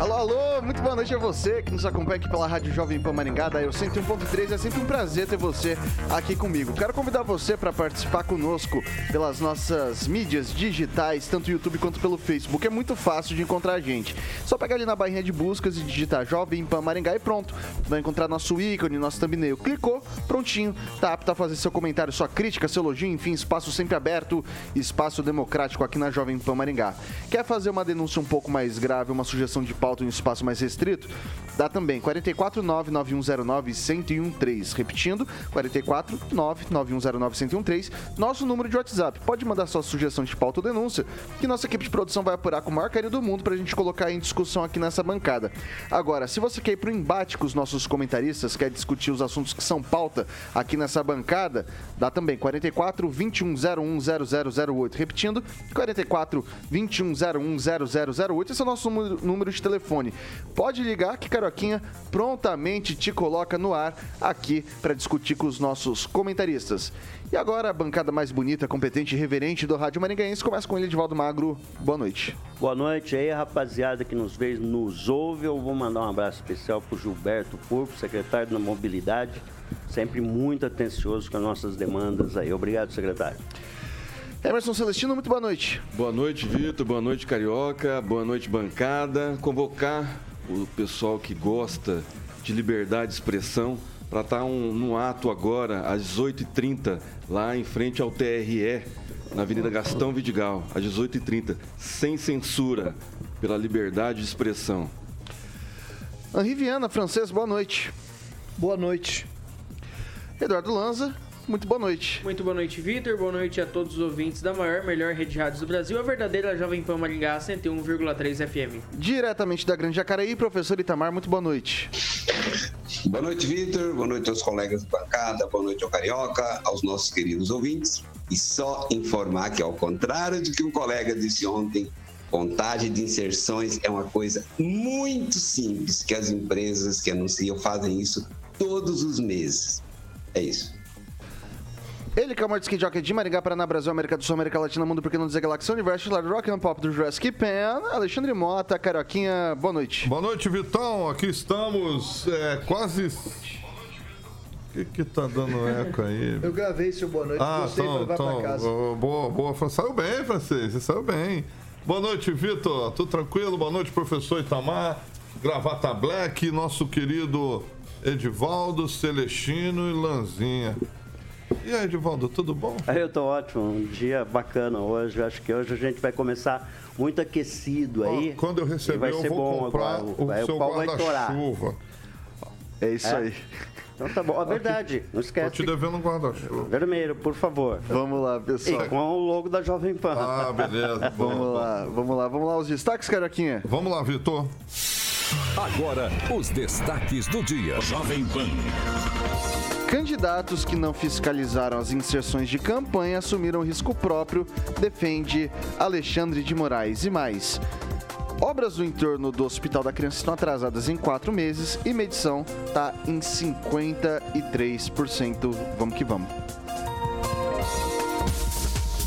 Alô, alô, muito boa noite a você que nos acompanha aqui pela Rádio Jovem Pan Maringá, da Eu 101.3. É sempre um prazer ter você aqui comigo. Quero convidar você para participar conosco pelas nossas mídias digitais, tanto YouTube quanto pelo Facebook. É muito fácil de encontrar a gente. Só pegar ali na barrinha de buscas e digitar Jovem Pan Maringá e pronto. Vai encontrar nosso ícone, nosso thumbnail. Clicou, prontinho, tá apto a fazer seu comentário, sua crítica, seu elogio, enfim, espaço sempre aberto, espaço democrático aqui na Jovem Pan Maringá. Quer fazer uma denúncia um pouco mais grave, uma sugestão de pauta? Pauta em um espaço mais restrito, dá também 449-9109-1013. Repetindo, 449-9109-1013. Nosso número de WhatsApp. Pode mandar sua sugestão de pauta ou denúncia, que nossa equipe de produção vai apurar com o maior carinho do mundo para a gente colocar em discussão aqui nessa bancada. Agora, se você quer ir para o embate com os nossos comentaristas, quer discutir os assuntos que são pauta aqui nessa bancada, dá também 44 2101 0008. Repetindo, 44 2101 0008. Esse é o nosso número de telefone telefone. Pode ligar que Caroquinha prontamente te coloca no ar aqui para discutir com os nossos comentaristas. E agora a bancada mais bonita, competente e reverente do Rádio Maringaense começa com ele, Edivaldo Magro. Boa noite. Boa noite aí, rapaziada que nos vê, nos ouve. Eu vou mandar um abraço especial para o Gilberto Purpo, secretário da Mobilidade, sempre muito atencioso com as nossas demandas aí. Obrigado, secretário. Emerson Celestino, muito boa noite. Boa noite, Vitor. Boa noite, Carioca. Boa noite, bancada. Convocar o pessoal que gosta de liberdade de expressão para estar tá um, no ato agora, às 18h30, lá em frente ao TRE, na Avenida Gastão Vidigal, às 18h30, sem censura, pela liberdade de expressão. Henri Viana, francês, boa noite. Boa noite. Eduardo Lanza, muito boa noite. Muito boa noite, Vitor. Boa noite a todos os ouvintes da maior, melhor rede de rádios do Brasil, a verdadeira Jovem Pan Maringá 101,3 FM. Diretamente da Grande Jacareí, professor Itamar, muito boa noite. Boa noite, Vitor. Boa noite aos colegas de bancada. Boa noite ao Carioca, aos nossos queridos ouvintes. E só informar que, ao contrário do que o colega disse ontem, contagem de inserções é uma coisa muito simples que as empresas que anunciam fazem isso todos os meses. É isso. Ele que é o maior skate jockey de Maringá, Paraná, Brasil, América do Sul, América Latina, Mundo, porque não dizer Galáxia, Universo, Lado Rock and Pop do Jurassic Pan, Alexandre Mota, Caroquinha, boa noite. Boa noite, Vitão, aqui estamos é, quase... O que que tá dando eco aí? Eu gravei seu boa noite, ah, gostei então, pra levar então, pra casa. Boa, boa, saiu bem, francês, você saiu bem. Boa noite, Vitor, tudo tranquilo? Boa noite, professor Itamar, Gravata Black, nosso querido Edivaldo, Celestino e Lanzinha. E aí, Edivaldo, tudo bom? Eu tô ótimo, um dia bacana hoje. Acho que hoje a gente vai começar muito aquecido aí. Quando eu receber, eu vou comprar agora. o, vai, seu guarda-chuva. É isso é. aí. Então tá bom, é verdade, não esquece. Tô te devendo um guarda-chuva. Vermelho, por favor. Vamos lá, pessoal. E com o logo da Jovem Pan. Ah, beleza. vamos lá, vamos lá, vamos lá, os destaques, Caroquinha. Vamos lá, Vitor. Agora, os destaques do dia. Jovem Pan. Candidatos que não fiscalizaram as inserções de campanha assumiram risco próprio, defende Alexandre de Moraes e mais. Obras no entorno do Hospital da Criança estão atrasadas em quatro meses e medição está em 53%. Vamos que vamos.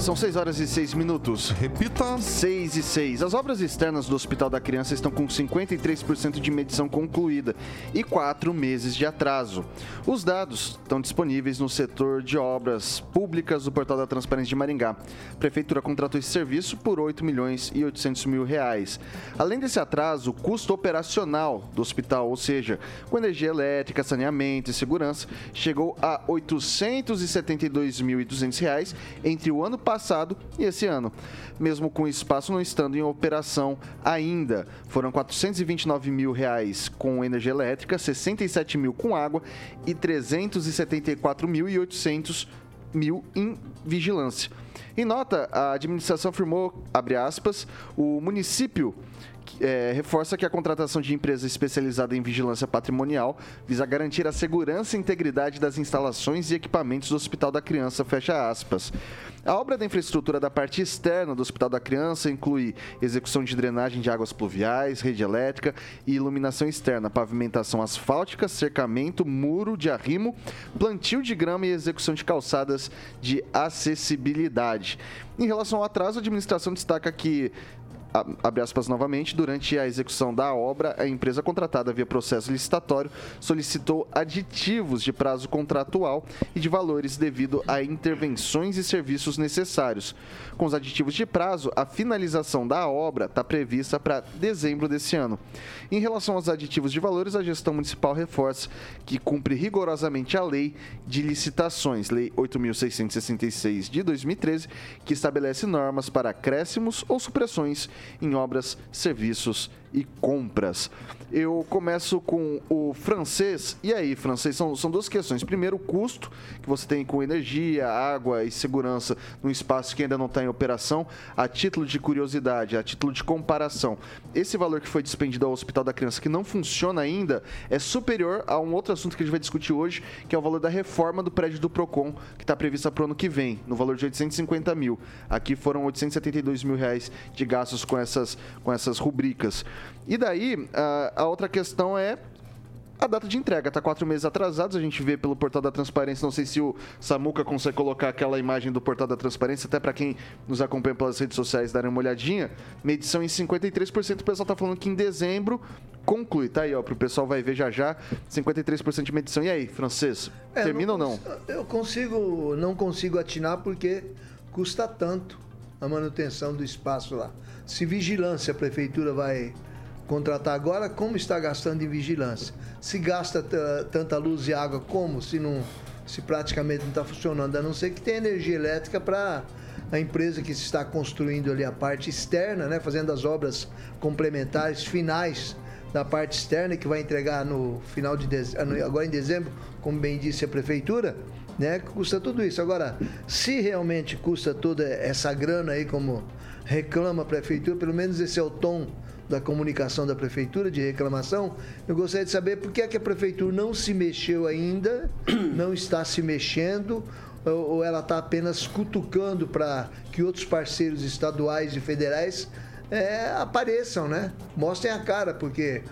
São 6 horas e 6 minutos. Repita. 6 e 6. As obras externas do Hospital da Criança estão com 53% de medição concluída e 4 meses de atraso. Os dados estão disponíveis no setor de obras públicas do Portal da Transparência de Maringá. A Prefeitura contratou esse serviço por 8 milhões e 800 mil reais. Além desse atraso, o custo operacional do hospital, ou seja, com energia elétrica, saneamento e segurança, chegou a 872.200 reais entre o ano passado e esse ano. Mesmo com o espaço não estando em operação ainda, foram 429 mil reais com energia elétrica, 67 mil com água e 374.800 mil em vigilância. Em nota, a administração afirmou, abre aspas, o município é, reforça que a contratação de empresa especializada em vigilância patrimonial visa garantir a segurança e integridade das instalações e equipamentos do Hospital da Criança, fecha aspas. A obra da infraestrutura da parte externa do Hospital da Criança inclui execução de drenagem de águas pluviais, rede elétrica e iluminação externa, pavimentação asfáltica, cercamento, muro de arrimo, plantio de grama e execução de calçadas de acessibilidade. Em relação ao atraso, a administração destaca que abre aspas novamente, durante a execução da obra, a empresa contratada via processo licitatório solicitou aditivos de prazo contratual e de valores devido a intervenções e serviços necessários. Com os aditivos de prazo, a finalização da obra está prevista para dezembro desse ano. Em relação aos aditivos de valores, a gestão municipal reforça que cumpre rigorosamente a lei de licitações, Lei 8.666 de 2013, que estabelece normas para acréscimos ou supressões em obras, serviços e compras. Eu começo com o francês. E aí, francês? São, são duas questões. Primeiro, o custo que você tem com energia, água e segurança num espaço que ainda não está em operação. A título de curiosidade, a título de comparação, esse valor que foi despendido ao Hospital da Criança, que não funciona ainda, é superior a um outro assunto que a gente vai discutir hoje, que é o valor da reforma do prédio do PROCON, que está prevista para o ano que vem, no valor de 850 mil. Aqui foram 872 mil reais de gastos com essas, com essas rubricas. E daí, a, a outra questão é a data de entrega está quatro meses atrasados, a gente vê pelo portal da transparência. Não sei se o Samuca consegue colocar aquela imagem do portal da transparência, até para quem nos acompanha pelas redes sociais darem uma olhadinha. Medição em 53%, o pessoal está falando que em dezembro conclui. Tá aí, ó, para o pessoal vai ver já já. 53% de medição. E aí, francês, é, termina não ou não? Eu consigo, não consigo atinar porque custa tanto a manutenção do espaço lá. Se vigilância a prefeitura vai contratar agora, como está gastando em vigilância? Se gasta tanta luz e água, como se não se praticamente não está funcionando, a não ser que tenha energia elétrica para a empresa que se está construindo ali a parte externa, né, fazendo as obras complementares finais da parte externa que vai entregar no final de dezembro, agora em dezembro, como bem disse a prefeitura, né, custa tudo isso. Agora, se realmente custa toda essa grana aí como reclama a prefeitura, pelo menos esse é o tom da comunicação da prefeitura de reclamação, eu gostaria de saber por que, é que a prefeitura não se mexeu ainda, não está se mexendo, ou ela está apenas cutucando para que outros parceiros estaduais e federais é, apareçam, né? Mostrem a cara, porque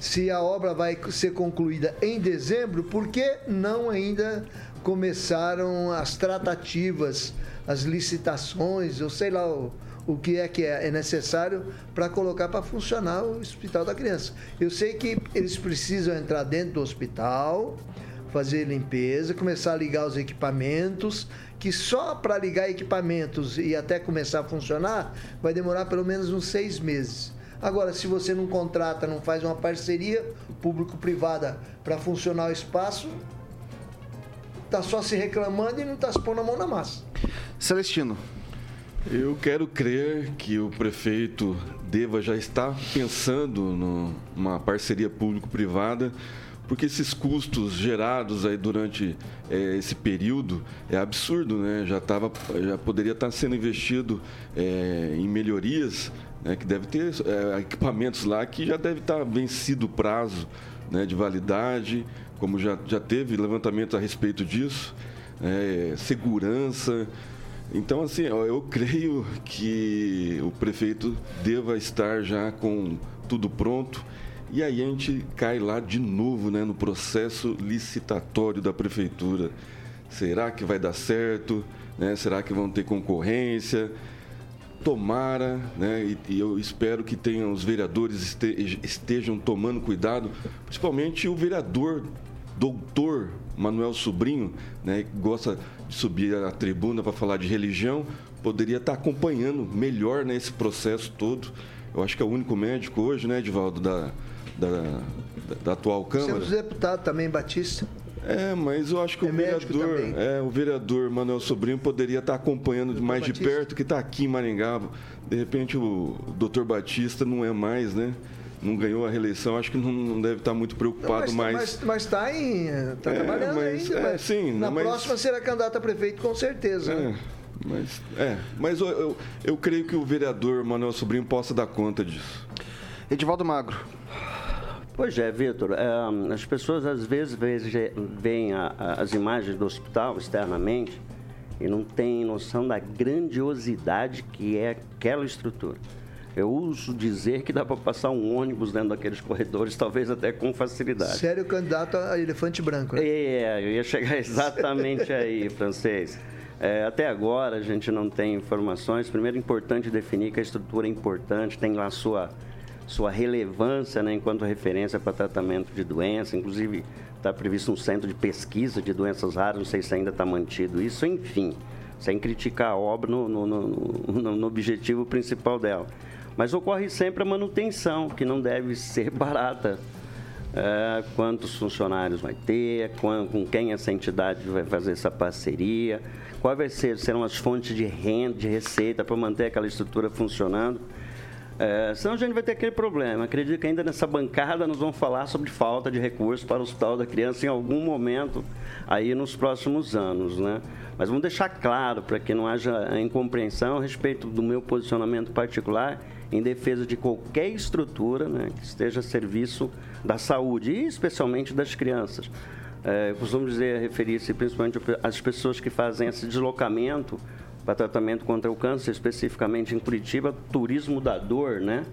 se a obra vai ser concluída em dezembro, por que não ainda começaram as tratativas, as licitações, ou sei lá, o, que é que é, é necessário para colocar para funcionar o hospital da criança. Eu sei que eles precisam entrar dentro do hospital, fazer limpeza, começar a ligar os equipamentos, que só para ligar equipamentos e até começar a funcionar vai demorar pelo menos uns seis meses. Agora, se você não contrata, não faz uma parceria público-privada para funcionar o espaço, tá só se reclamando e não está se pondo a mão na massa. Celestino, eu quero crer que o prefeito deva já estar pensando numa parceria público-privada, porque esses custos gerados aí durante é, esse período é absurdo, né? Já, tava, já poderia estar sendo investido é, em melhorias, né? que deve ter é, equipamentos lá que já deve estar vencido o prazo né? de validade, como já, já teve levantamento a respeito disso, é, segurança. Então, assim, eu creio que o prefeito deva estar já com tudo pronto. E aí a gente cai lá de novo né, no processo licitatório da prefeitura. Será que vai dar certo? Né? Será que vão ter concorrência? Tomara, né? E, e eu espero que tenham, os vereadores este- estejam tomando cuidado, principalmente o vereador doutor Manuel Sobrinho, né, que gosta de subir à tribuna para falar de religião, poderia estar acompanhando melhor nesse processo todo. Eu acho que é o único médico hoje, né, Edivaldo, da, da, da- da atual Câmara. Temos deputado também, Batista. É, mas eu acho que É o vereador, é, o vereador Manuel Sobrinho poderia estar acompanhando mais de Batista. perto, que está aqui em Maringá. De repente o doutor Batista não é mais, né? Não ganhou a reeleição, acho que não, não deve estar muito preocupado mas, mais. mas, mas tá em. Tá É, trabalhando mas- ainda. é, mas sim, na mas- próxima será candidato a prefeito, com certeza. né? É, mas, é, mas eu, eu, eu creio que o vereador Manuel Sobrinho possa dar conta disso. Edivaldo Magro. Pois é, Vitor. é, as pessoas às vezes veem a- a- as imagens do hospital externamente e não têm noção da grandiosidade que é aquela estrutura. Eu uso dizer que dá para passar um ônibus dentro daqueles corredores, talvez até com facilidade. Sério candidato a elefante branco. Né? É, eu ia chegar exatamente aí, francês. É, até agora a gente não tem informações. Primeiro, é importante definir que a estrutura é importante, tem lá sua, sua relevância né, enquanto referência para tratamento de doença. Inclusive, está previsto um centro de pesquisa de doenças raras, não sei se ainda está mantido isso. Enfim, sem criticar a obra no, no, no, no- no objetivo principal dela. Mas ocorre sempre a manutenção, que não deve ser barata é, quantos funcionários vai ter, com, com quem essa entidade vai fazer essa parceria, quais vai ser, serão as fontes de renda, de receita para manter aquela estrutura funcionando. É, senão a gente vai ter aquele problema. Acredito que ainda nessa bancada nós vamos falar sobre falta de recursos para o Hospital da Criança em algum momento aí nos próximos anos, né? Mas vamos deixar claro para que não haja incompreensão a respeito do meu posicionamento particular em defesa de qualquer estrutura né, que esteja a serviço da saúde e especialmente das crianças. É, eu costumo dizer, referir-se principalmente às pessoas que fazem esse deslocamento para tratamento contra o câncer, especificamente em Curitiba, turismo da dor, né?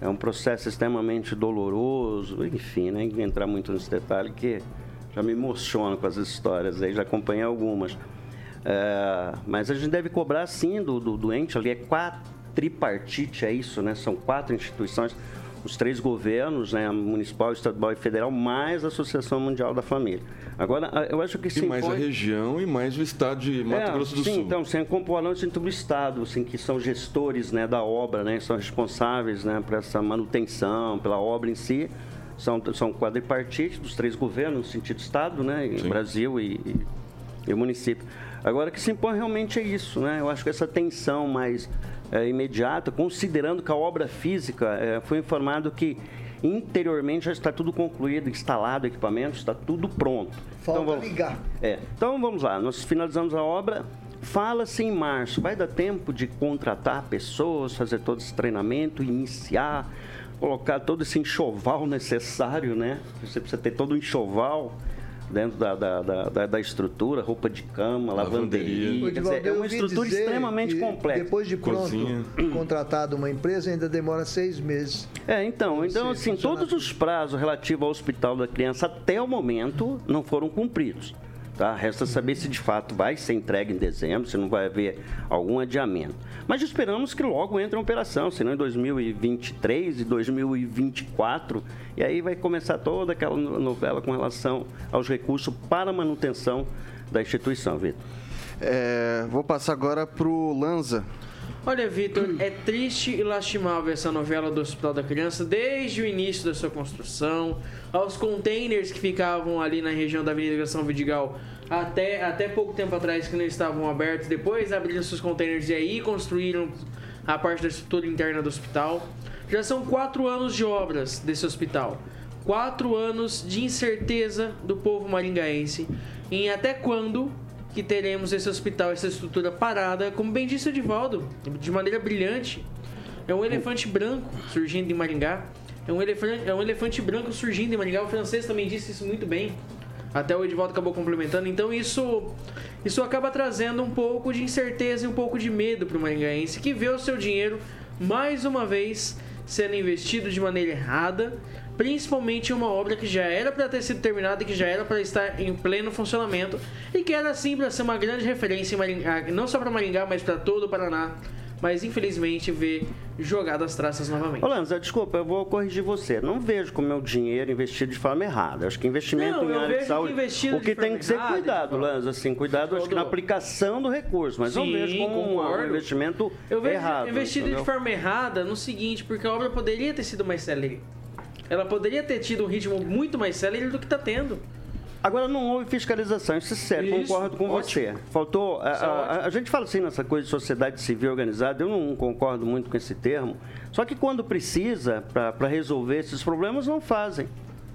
É um processo extremamente doloroso, enfim, nem né? entrar muito nesse detalhe que já me emociono com as histórias aí, já acompanhei algumas. É, mas a gente deve cobrar sim do, do doente ali, é quadripartite, é isso, né? São quatro instituições, os três governos, né? Municipal, estadual e federal, mais a Associação Mundial da Família. Agora, eu acho que E se mais a impõe- região e mais o estado de Mato é, Grosso do sim, Sul. então, sem componentes do Estado, assim, que são gestores né, da obra, né, são responsáveis né, por essa manutenção, pela obra em si. São, são quadripartites dos três governos, no sentido Estado, né, e. Brasil e, e, e o município. Agora, o que se impõe realmente é isso, né? Eu acho que essa tensão mais é, imediata, considerando que a obra física, é, foi informado que interiormente já está tudo concluído, instalado equipamento, está tudo pronto. Falta vamos- ligar. é, então vamos lá, nós finalizamos a obra. Fala-se em março, vai dar tempo de contratar pessoas, fazer todo esse treinamento, iniciar, colocar todo esse enxoval necessário, né? Você precisa ter todo um enxoval dentro da, da, da, da- da estrutura, roupa de cama, lavanderia. Edivaldo, dizer, é uma estrutura extremamente complexa. Depois de pronto, Cozinha. contratado uma empresa, ainda demora seis meses. É, então, então Sim, assim, todos os prazos relativos ao hospital da criança até o momento não foram cumpridos. Tá? Resta saber se de fato vai ser entregue em dezembro, se não vai haver algum adiamento. Mas esperamos que logo entre em operação, senão em 2023 e 2024, e aí vai começar toda aquela no- novela com relação aos recursos para manutenção da instituição, Vitor. É, vou passar agora pro Lanza. Olha, Vitor, é triste e lastimável essa novela do Hospital da Criança desde o início da sua construção, aos containers que ficavam ali na região da Avenida São Vidigal até, até pouco tempo atrás que não estavam abertos, depois abriram seus containers e aí construíram a parte da estrutura interna do hospital. Já são quatro anos de obras desse hospital. Quatro anos de incerteza do povo maringaense em até quando que teremos esse hospital, essa estrutura parada, como bem disse o Divaldo, de maneira brilhante. É um elefante branco surgindo em Maringá. É um elefante, é um elefante branco surgindo em Maringá. O francês também disse isso muito bem. Até o Edivaldo acabou complementando. Então isso, isso acaba trazendo um pouco de incerteza e um pouco de medo para o maringaense que vê o seu dinheiro mais uma vez sendo investido de maneira errada principalmente uma obra que já era para ter sido terminada e que já era para estar em pleno funcionamento e que era assim para ser uma grande referência em Maringá, não só para Maringá, mas para todo o Paraná. Mas infelizmente vê jogado as traças novamente. Ô, Lanza, desculpa, eu vou corrigir você. Não vejo com o meu dinheiro investido de forma errada. Acho que investimento Não, em área de vejo que saúde. investido O que tem que ser errada, cuidado. Lanza, assim, cuidado, acho que na aplicação do recurso. Mas não Sim, vejo como um- um investimento Eu vejo errado. investido entendeu? de forma errada no seguinte, porque a obra poderia ter sido mais célere. Ela poderia ter tido um ritmo muito mais célere do que está tendo. Agora não houve fiscalização, isso é sério, Isso, concordo com ótimo. você. Faltou. A, é a- a gente fala assim nessa coisa de sociedade civil organizada, eu não concordo muito com esse termo. Só que quando precisa, para resolver esses problemas, não fazem.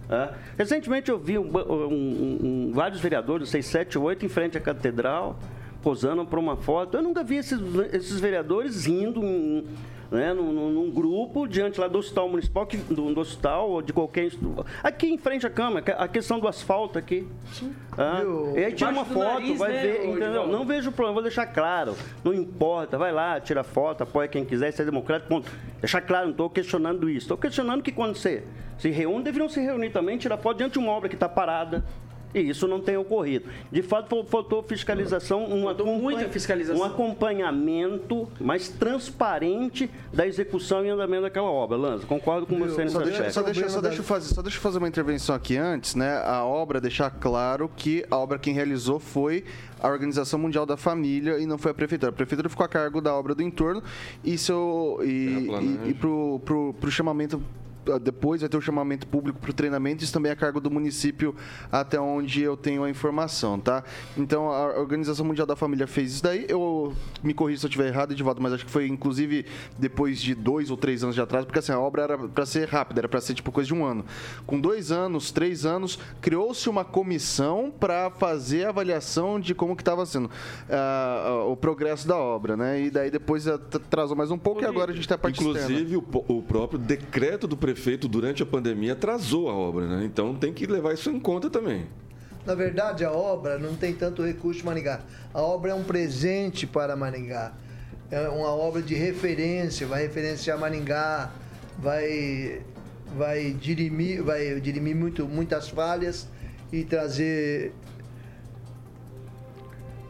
tá? Recentemente eu vi um um- um- vários vereadores, seis, sete, oito, em frente à catedral, posando para uma foto. Eu nunca vi esses, esses vereadores indo em- né, num, num- grupo diante lá do hospital municipal, que- do, do hospital ou de qualquer. Aqui em frente à Câmara, é a questão do asfalto aqui. Ah, Viu? e aí tira uma foto, nariz, vai né, ver, entendeu? Não vejo problema, vou deixar claro. Não importa, vai lá, tira foto, apoia quem quiser, isso é democrático, ponto. Deixar claro, não estou questionando isso. Estou questionando que quando você se reúne, deveriam se reunir também, tirar foto diante de uma obra que está parada. E isso não tem ocorrido. De fato, fal- faltou fiscalização, um, Faltou acompanha- muita fiscalização. um acompanhamento mais transparente da execução e andamento daquela obra. Lanza, concordo com você nesse Só deixa, só, deixa, só, deixa eu fazer, só deixa eu fazer uma intervenção aqui antes, né? A obra, deixar claro que a obra quem realizou foi a Organização Mundial da Família e não foi a Prefeitura. A Prefeitura ficou a cargo da obra do entorno e, seu, e, Terraplanagem. e, e pro, pro, pro chamamento depois vai ter o chamamento público para o treinamento, isso também é a cargo do município, até onde eu tenho a informação, tá? Então, a Organização Mundial da Família fez isso daí, eu me corrijo se eu estiver errado, Edivaldo, mas acho que foi, inclusive, depois de dois ou três anos de atraso, porque assim, a obra era para ser rápida, era para ser, tipo, coisa de um ano. Com dois anos, três anos, criou-se uma comissão para fazer a avaliação de como que estava sendo ah, o progresso da obra, né? E daí depois atrasou mais um pouco e agora a gente está a parte externa. Inclusive, o, o próprio decreto do prefeito durante a pandemia atrasou a obra, né? Então tem que levar isso em conta também. Na verdade, a obra não tem tanto recurso de Maringá. A obra é um presente para Maringá. É uma obra de referência, vai referenciar Maringá, vai, vai dirimir, vai dirimir muito, muitas falhas e trazer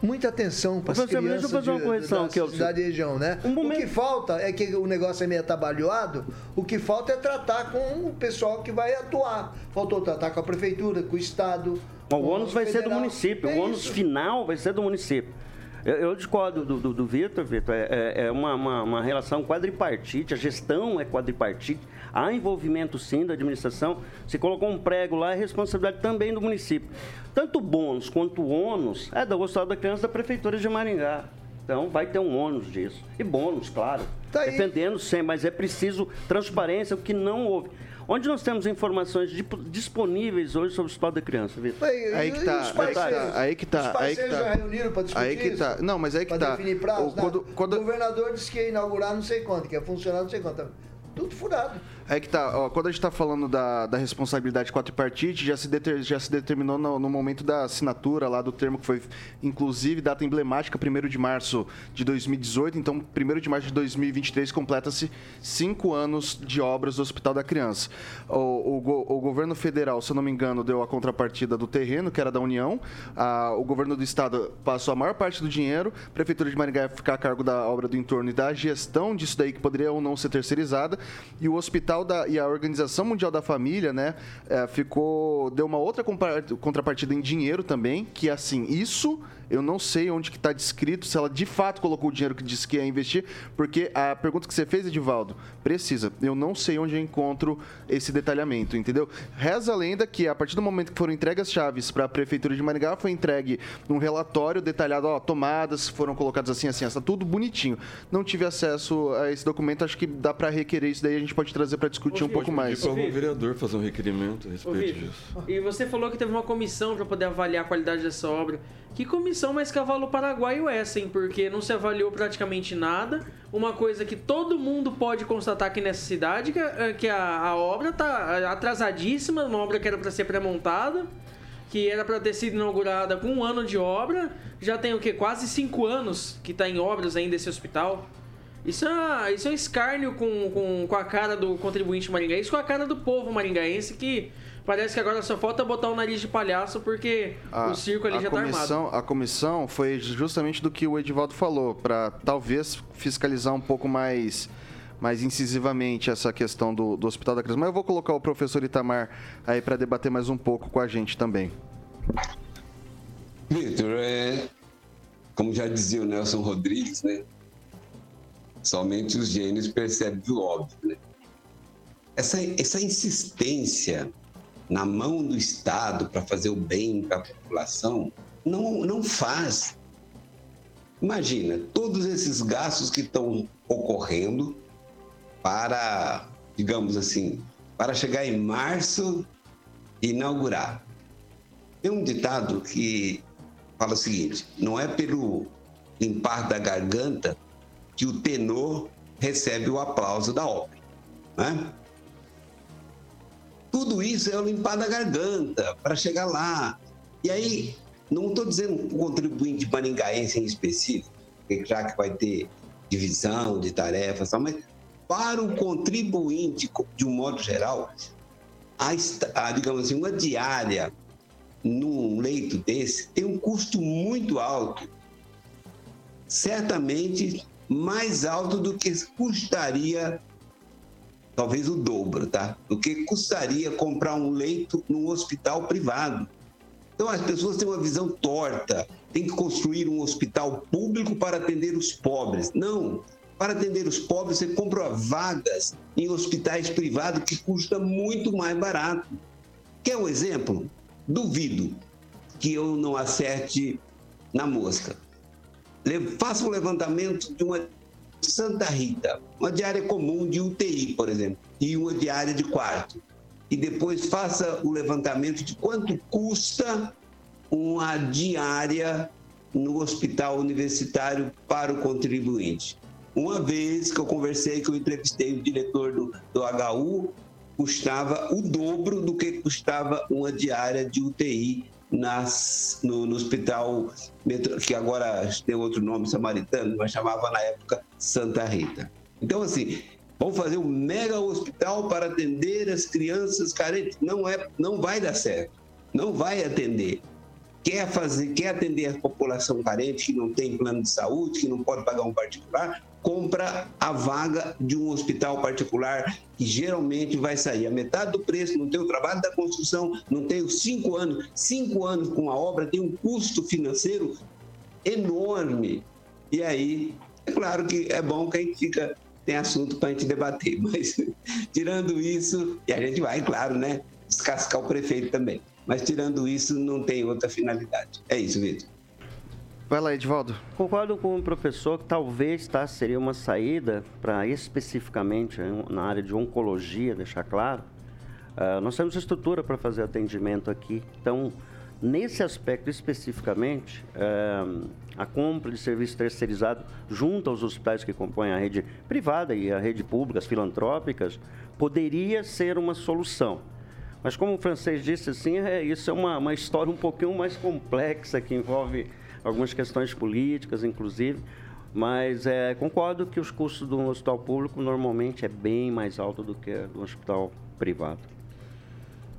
muita atenção para as Professor, deixa eu crianças fazer uma de- correção da aqui, ó. cidade e região, né? Um momento- O que falta é que o negócio é meio atabalhoado, o que falta é tratar com o pessoal que vai atuar. Faltou tratar com a prefeitura, com o estado. O ônus vai ser do federal. município, É o ônus final vai ser do município. Eu, eu discordo do, do, do Vitor, Vitor. É, é- é uma, uma, uma relação quadripartite, a gestão é quadripartite, há envolvimento sim da administração. Se colocou um prego lá, é responsabilidade também do município. Tanto o bônus quanto o ônus é do Hospital da Criança da Prefeitura de Maringá. Então vai ter um ônus disso. E bônus, claro. Tá aí. Defendendo sempre, mas é preciso transparência, o que não houve. Onde nós temos informações disponíveis hoje sobre o Hospital da Criança, Vitor? Aí, Aí que tá, os aí que tá, parceiros? aí que tá, Os aí que parceiros tá. já reuniram para discutir Aí que isso? tá. Não, mas aí que Pra tá. definir prazo? O- quando- Nada. quando- O governador disse que ia inaugurar não sei quanto, que ia funcionar não sei quanto. Tudo furado. É que tá, ó, quando a gente tá falando da, da responsabilidade quadripartite, já se, deter- já se determinou no, no momento da assinatura lá do termo que foi, inclusive, data emblemática, 1 de março de 2018. Então, 1 de março de 2023 completa-se cinco anos de obras do Hospital da Criança. O, o o governo federal, se eu não me engano, deu a contrapartida do terreno, que era da União. O governo do estado passou a maior parte do dinheiro. A Prefeitura de Maringá ia ficar a cargo da obra do entorno e da gestão disso daí, que poderia ou não ser terceirizada. E o hospital da, e a Organização Mundial da Família, né, eh, ficou. deu uma outra contrapartida em dinheiro também, que assim, isso eu não sei onde que está descrito, se ela de fato colocou o dinheiro que disse que ia investir, porque a pergunta que você fez, Edivaldo, precisa. Eu não sei onde eu encontro esse detalhamento, entendeu? Reza a lenda que a partir do momento que foram entregues as chaves para a Prefeitura de Maringá, foi entregue um relatório detalhado, ó, tomadas foram colocadas assim, assim, está tudo bonitinho. Não tive acesso a esse documento, acho que dá para requerer isso daí, a gente pode trazer para discutir um Ô, pouco Felipe, mais. Para algum vereador fazer um requerimento a Ô, respeito Vitor, disso. E você falou que teve uma comissão para poder avaliar a qualidade dessa obra. Que comissão mais cavalo paraguaio é essa, hein? Porque não se avaliou praticamente nada. Uma coisa que todo mundo pode constatar aqui nessa cidade, que, é- que a, a obra tá atrasadíssima, uma obra que era para ser pré-montada, que era para ter sido inaugurada com um ano de obra. Já tem o quê? Quase cinco anos que está em obras ainda esse hospital. Isso é, isso é um escárnio com, com, com a cara do contribuinte maringaense, com a cara do povo maringaense que parece que agora só falta botar o nariz de palhaço porque A- o circo ali a já tá comissão, armado. A comissão foi justamente do que o Edivaldo falou, para talvez fiscalizar um pouco mais, mais incisivamente essa questão do, do Hospital da Criança. Mas eu vou colocar o professor Itamar aí para debater mais um pouco com a gente também. Vitor, é, como já dizia o Nelson Rodrigues, né? Somente os gênios percebem o óbvio, né? Essa, essa insistência na mão do Estado para fazer o bem para a população não, não faz. Imagina, todos esses gastos que estão ocorrendo para, digamos assim, para chegar em março e inaugurar. Tem um ditado que fala o seguinte: não é pelo limpar da garganta que o tenor recebe o aplauso da ópera. Né? Tudo isso é o limpar da garganta para chegar lá. E aí, não estou dizendo o contribuinte maringaense em específico, já que vai ter divisão de tarefas, mas para o contribuinte, de um modo geral, a, digamos assim, uma diária num leito desse tem um custo muito alto. Certamente mais alto do que custaria, talvez o dobro, tá? Do que custaria comprar um leito num hospital privado. Então as pessoas têm uma visão torta. Tem que construir um hospital público para atender os pobres. Não. Para atender os pobres, você compra vagas em hospitais privados que custa muito mais barato. Quer um exemplo? Duvido que eu não acerte na mosca. Faça um levantamento de uma Santa Rita, uma diária comum de UTI, por exemplo, e uma diária de quarto. E depois faça o levantamento de quanto custa uma diária no hospital universitário para o contribuinte. Uma vez que eu conversei, que eu entrevistei o diretor do, do HU, custava o dobro do que custava uma diária de UTI nas, no, no hospital, que agora tem outro nome samaritano, mas chamava na época Santa Rita. Então, assim, vamos fazer um mega hospital para atender as crianças carentes. Não, é, não vai dar certo, não vai atender quer fazer, quer atender a população carente que não tem plano de saúde, que não pode pagar um particular, compra a vaga de um hospital particular que geralmente vai sair a metade do preço, não tem o trabalho da construção, não tem os cinco anos, cinco anos com a obra tem um custo financeiro enorme. E aí, é claro que é bom que a gente fica tem assunto para a gente debater, mas tirando isso, e a gente vai, claro, né, descascar o prefeito também. Mas tirando isso, não tem outra finalidade. É isso, Vitor. Vai lá, Edivaldo. Concordo com o professor que talvez tá, seria uma saída para especificamente na área de oncologia, deixar claro. Ah, nós temos estrutura para fazer atendimento aqui. Então, nesse aspecto especificamente, ah, a compra de serviço terceirizado junto aos hospitais que compõem a rede privada e a rede pública, as filantrópicas, poderia ser uma solução. Mas como o francês disse, assim, é, isso é uma, uma história um pouquinho mais complexa, que envolve algumas questões políticas, inclusive. Mas é, concordo que os custos do hospital público normalmente é bem mais alto do que do hospital privado.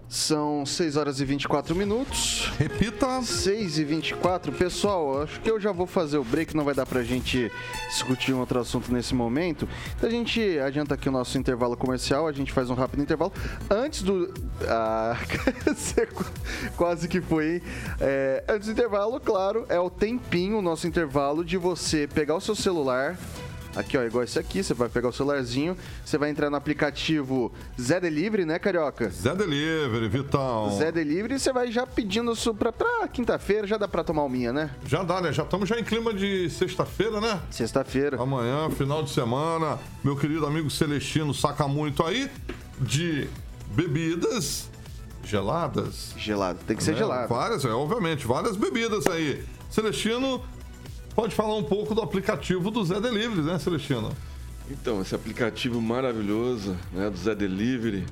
São 6 horas e 24 minutos. Repita. 6 e 24. Pessoal, acho que eu já vou fazer o break, não vai dar pra gente discutir um outro assunto nesse momento. Então a gente adianta aqui o nosso intervalo comercial, a gente faz um rápido intervalo. Antes do. Ah, quase que foi, hein? É, antes do intervalo, claro, é o tempinho, o nosso intervalo, de você pegar o seu celular. Aqui, ó, igual esse aqui, você vai pegar o celularzinho, você vai entrar no aplicativo Zé Delivery, né, Carioca? Zé Delivery, Vitão. Zé Delivery, você vai já pedindo isso pra, pra quinta-feira, já dá pra tomar o minha, né? Já dá, né? Já estamos já em clima de sexta-feira, né? Sexta-feira. Amanhã, final de semana, meu querido amigo Celestino saca muito aí de bebidas geladas. Gelado, tem que ser né? gelado. Várias, é, obviamente, várias bebidas aí. Celestino, pode falar um pouco do aplicativo do Zé Delivery, né, Celestino? Então, esse aplicativo maravilhoso né, do Zé Delivery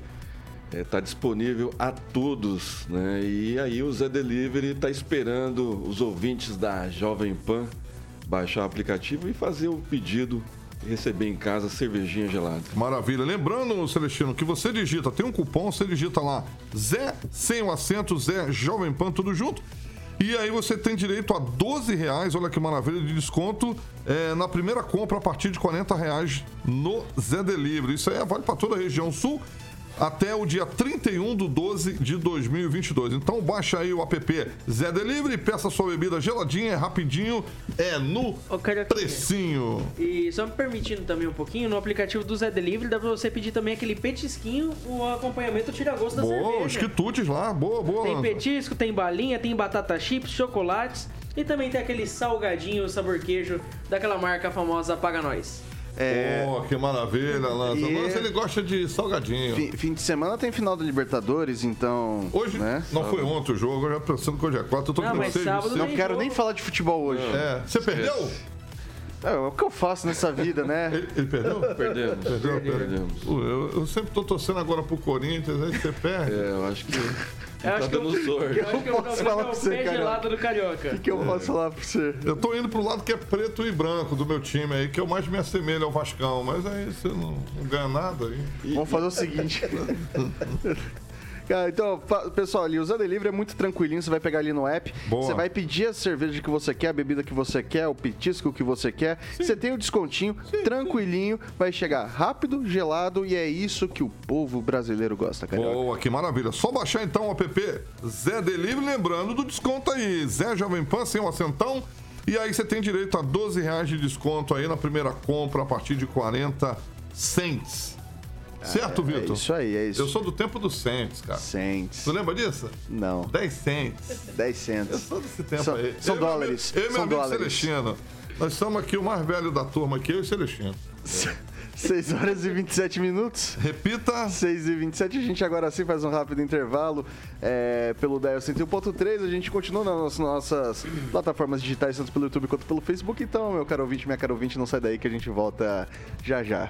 está disponível a todos. Né? E aí o Zé Delivery está esperando os ouvintes da Jovem Pan baixar o aplicativo e fazer o pedido e receber em casa cervejinha gelada. Maravilha. Lembrando, Celestino, que você digita, tem um cupom, você digita lá Zé, sem o acento, Zé Jovem Pan, tudo junto. E aí você tem direito a 12 reais, olha que maravilha, de desconto é, na primeira compra a partir de 40 reais no Zé Delivery. Isso aí vale para toda a região sul até o dia 31 de 12 de 2022. Então baixa aí o app Zé Delivery, peça sua bebida geladinha, é rapidinho, é no precinho. E só me permitindo também um pouquinho, no aplicativo do Zé Delivery dá pra você pedir também aquele petisquinho, o acompanhamento tira-gosto da Boa, os cerveja. quitutes lá, boa, boa. Tem petisco, tem balinha, tem batata chips, chocolates e também tem aquele salgadinho sabor queijo daquela marca famosa Paga Nós. Oh, que maravilha, Lanza. E- ele gosta de salgadinho. Fim, fim de semana tem final da Libertadores, então. Hoje, né? não foi ontem o jogo, eu já pensando que hoje é quarta, eu tô com mas seis, sábado seis. Não quero jogo. nem falar de futebol hoje. É, você perdeu? É, é o que eu faço nessa vida, né? Ele, ele perdeu? Perdemos. Perdeu, Perdemos. Eu, eu sempre tô torcendo agora pro Corinthians, aí você perde. É, eu acho que. Eu tá acho que dando eu- sorte. Eu acho que eu posso falar é pra você, pé cara. gelado do Carioca. O que eu posso falar pra você? Eu tô indo pro lado que é preto e branco do meu time aí, que eu mais me assemelho ao Vascão, mas aí você não, não ganha nada aí. Vamos fazer o seguinte. Cara, então, pessoal, ali, o Zé Delivery é muito tranquilinho. Você vai pegar ali no app, Boa. você vai pedir a cerveja que você quer, a bebida que você quer, o petisco que você quer. Você tem o descontinho, tranquilinho, vai chegar rápido, gelado e é isso que o povo brasileiro gosta, cara. Boa, que maravilha. Só baixar então o app Zé Delivery, lembrando do desconto aí. Zé Jovem Pan sem um acentão. E aí você tem direito a 12 reais de desconto aí na primeira compra a partir de 40 cents. Certo, É Vitor? isso aí, é isso. Eu sou do tempo dos cents, cara. Cents. Tu lembra disso? Não, 10 cents. 10 Eu cents. sou desse tempo São- aí. são Eu meu dólares, amigo- Eu e meu amigo dólares. Celestino. Nós somos aqui o mais velho da turma aqui, eu e o Celestino. 6 horas e 27 minutos. Repita. 6 e 27 a gente agora sim faz um rápido intervalo é, pelo Dial 101.3. A gente continua nas nossas plataformas digitais, tanto pelo YouTube quanto pelo Facebook. Então, meu caro ouvinte, minha caro ouvinte, não sai daí que a gente volta já já.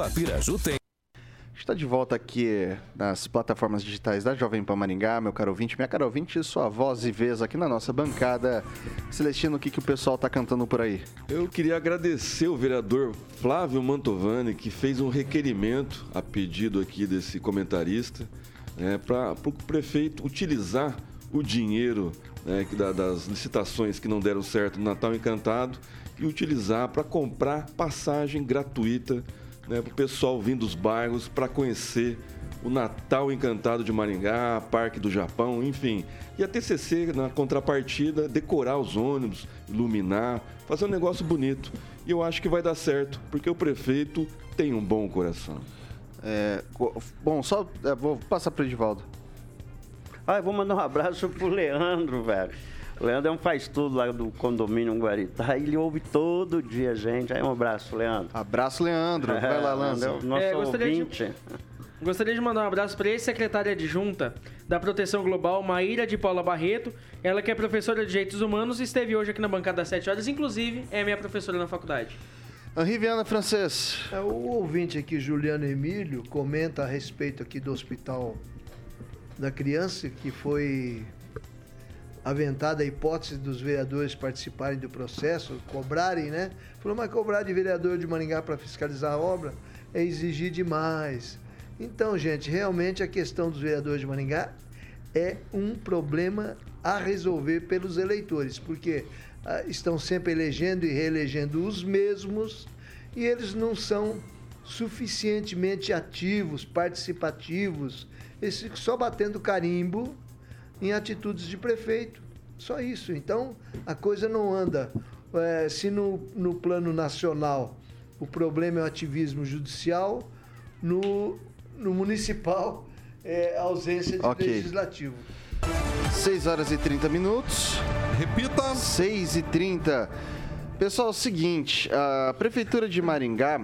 a Piraju tem. Está de volta aqui nas plataformas digitais da Jovem Pan Maringá, meu caro ouvinte, minha cara ouvinte, sua voz e vez aqui na nossa bancada. Celestino, o que, que o pessoal tá cantando por aí? Eu queria agradecer o vereador Flávio Mantovani, que fez um requerimento a pedido aqui desse comentarista, para o prefeito utilizar o dinheiro né, da- das licitações que não deram certo no Natal Encantado e utilizar para comprar passagem gratuita para o pessoal vindo dos bairros para conhecer o Natal Encantado de Maringá, Parque do Japão, enfim. E a TCC, na contrapartida, decorar os ônibus, iluminar, fazer um negócio bonito. E eu acho que vai dar certo, porque o prefeito tem um bom coração. É, bom, só é, vou passar para o Edivaldo. Ah, eu vou mandar um abraço pro Leandro, velho. O Leandro é um faz tudo lá do condomínio Guaritá. Ele ouve todo dia a gente. Aí um abraço, Leandro. Abraço, Leandro. Vai lá, Leandro é Nosso É, gostaria de- ouvinte. Gostaria de mandar um abraço para a ex-secretária adjunta da Proteção Global, Maíra de Paula Barreto. Ela que é professora de Direitos Humanos e esteve hoje aqui na bancada às 7 horas. Inclusive, é minha professora na faculdade. Henri Viana Francês. É, O ouvinte aqui, Juliano Emílio, comenta a respeito aqui do hospital da criança, que foi aventada a hipótese dos vereadores participarem do processo, cobrarem, né? Falou, mas cobrar de vereador de Maringá para fiscalizar a obra é exigir demais. Então, gente, realmente a questão dos vereadores de Maringá é um problema a resolver pelos eleitores, porque ah, estão sempre elegendo e reelegendo os mesmos e eles não são suficientemente ativos, participativos, eles só batendo carimbo em atitudes de prefeito. Só isso. Então, a coisa não anda. Eh, se no, no plano nacional o problema é o ativismo judicial, no, no municipal é a ausência de Ok. legislativo. 6 horas e 30 minutos. Repita. 6 e 30. Pessoal, é o seguinte, a Prefeitura de Maringá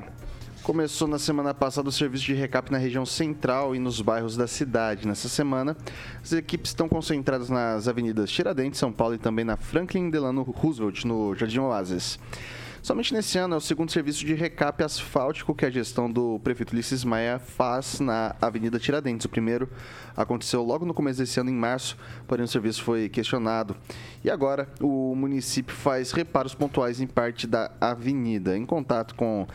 começou na semana passada o serviço de recap na região central e nos bairros da cidade. Nessa semana, as equipes estão concentradas nas avenidas Tiradentes, São Paulo e também na Franklin Delano Roosevelt, no Jardim Oasis. Somente nesse ano é o segundo serviço de recap asfáltico que a gestão do prefeito Ulisses Maia faz na Avenida Tiradentes. O primeiro aconteceu logo no começo desse ano, em março, porém o serviço foi questionado. E agora o município faz reparos pontuais em parte da avenida. Em contato com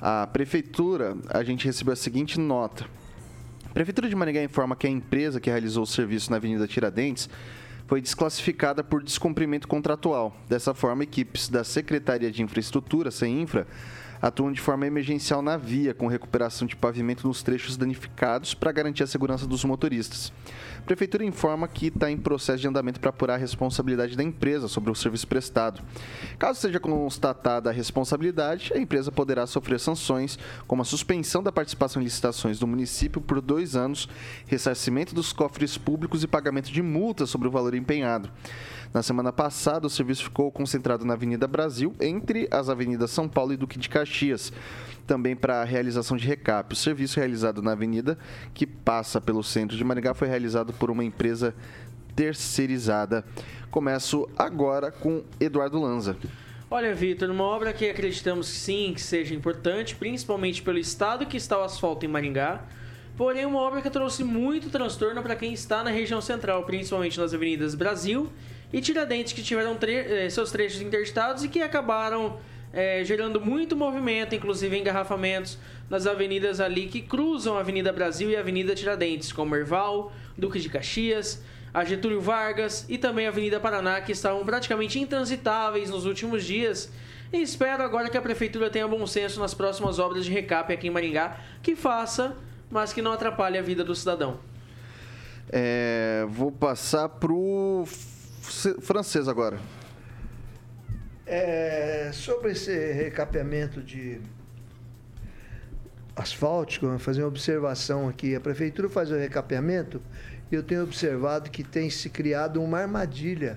a prefeitura, a gente recebeu a seguinte nota. A Prefeitura de Maringá informa que a empresa que realizou o serviço na Avenida Tiradentes foi desclassificada por descumprimento contratual. Dessa forma, equipes da Secretaria de Infraestrutura, (CEINFRA) atuam de forma emergencial na via, com recuperação de pavimento nos trechos danificados para garantir a segurança dos motoristas. A Prefeitura informa que está em processo de andamento para apurar a responsabilidade da empresa sobre o serviço prestado. Caso seja constatada a responsabilidade, a empresa poderá sofrer sanções, como a suspensão da participação em licitações do município por dois anos, ressarcimento dos cofres públicos e pagamento de multas sobre o valor empenhado. Na semana passada, o serviço ficou concentrado na Avenida Brasil, entre as avenidas São Paulo e Duque de Caxias, também para a realização de recap. O serviço realizado na avenida, que passa pelo centro de Maringá, foi realizado por uma empresa terceirizada. Começo agora com Eduardo Lanza. Olha, Vitor, uma obra que acreditamos sim que seja importante, principalmente pelo estado que está o asfalto em Maringá. Porém, uma obra que trouxe muito transtorno para quem está na região central, principalmente nas avenidas Brasil e Tiradentes, que tiveram tre eh, seus trechos interditados e que acabaram é, gerando muito movimento, inclusive engarrafamentos nas avenidas ali que cruzam a Avenida Brasil e a Avenida Tiradentes, como Erval, Duque de Caxias, a Getúlio Vargas e também a Avenida Paraná, que estavam praticamente intransitáveis nos últimos dias. E espero agora que a Prefeitura tenha bom senso nas próximas obras de recap aqui em Maringá, que faça, mas que não atrapalhe a vida do cidadão. É, vou passar pro francês agora. É, sobre esse recapeamento de asfáltico, vou fazer uma observação aqui. A prefeitura faz o recapeamento e eu tenho observado que tem se criado uma armadilha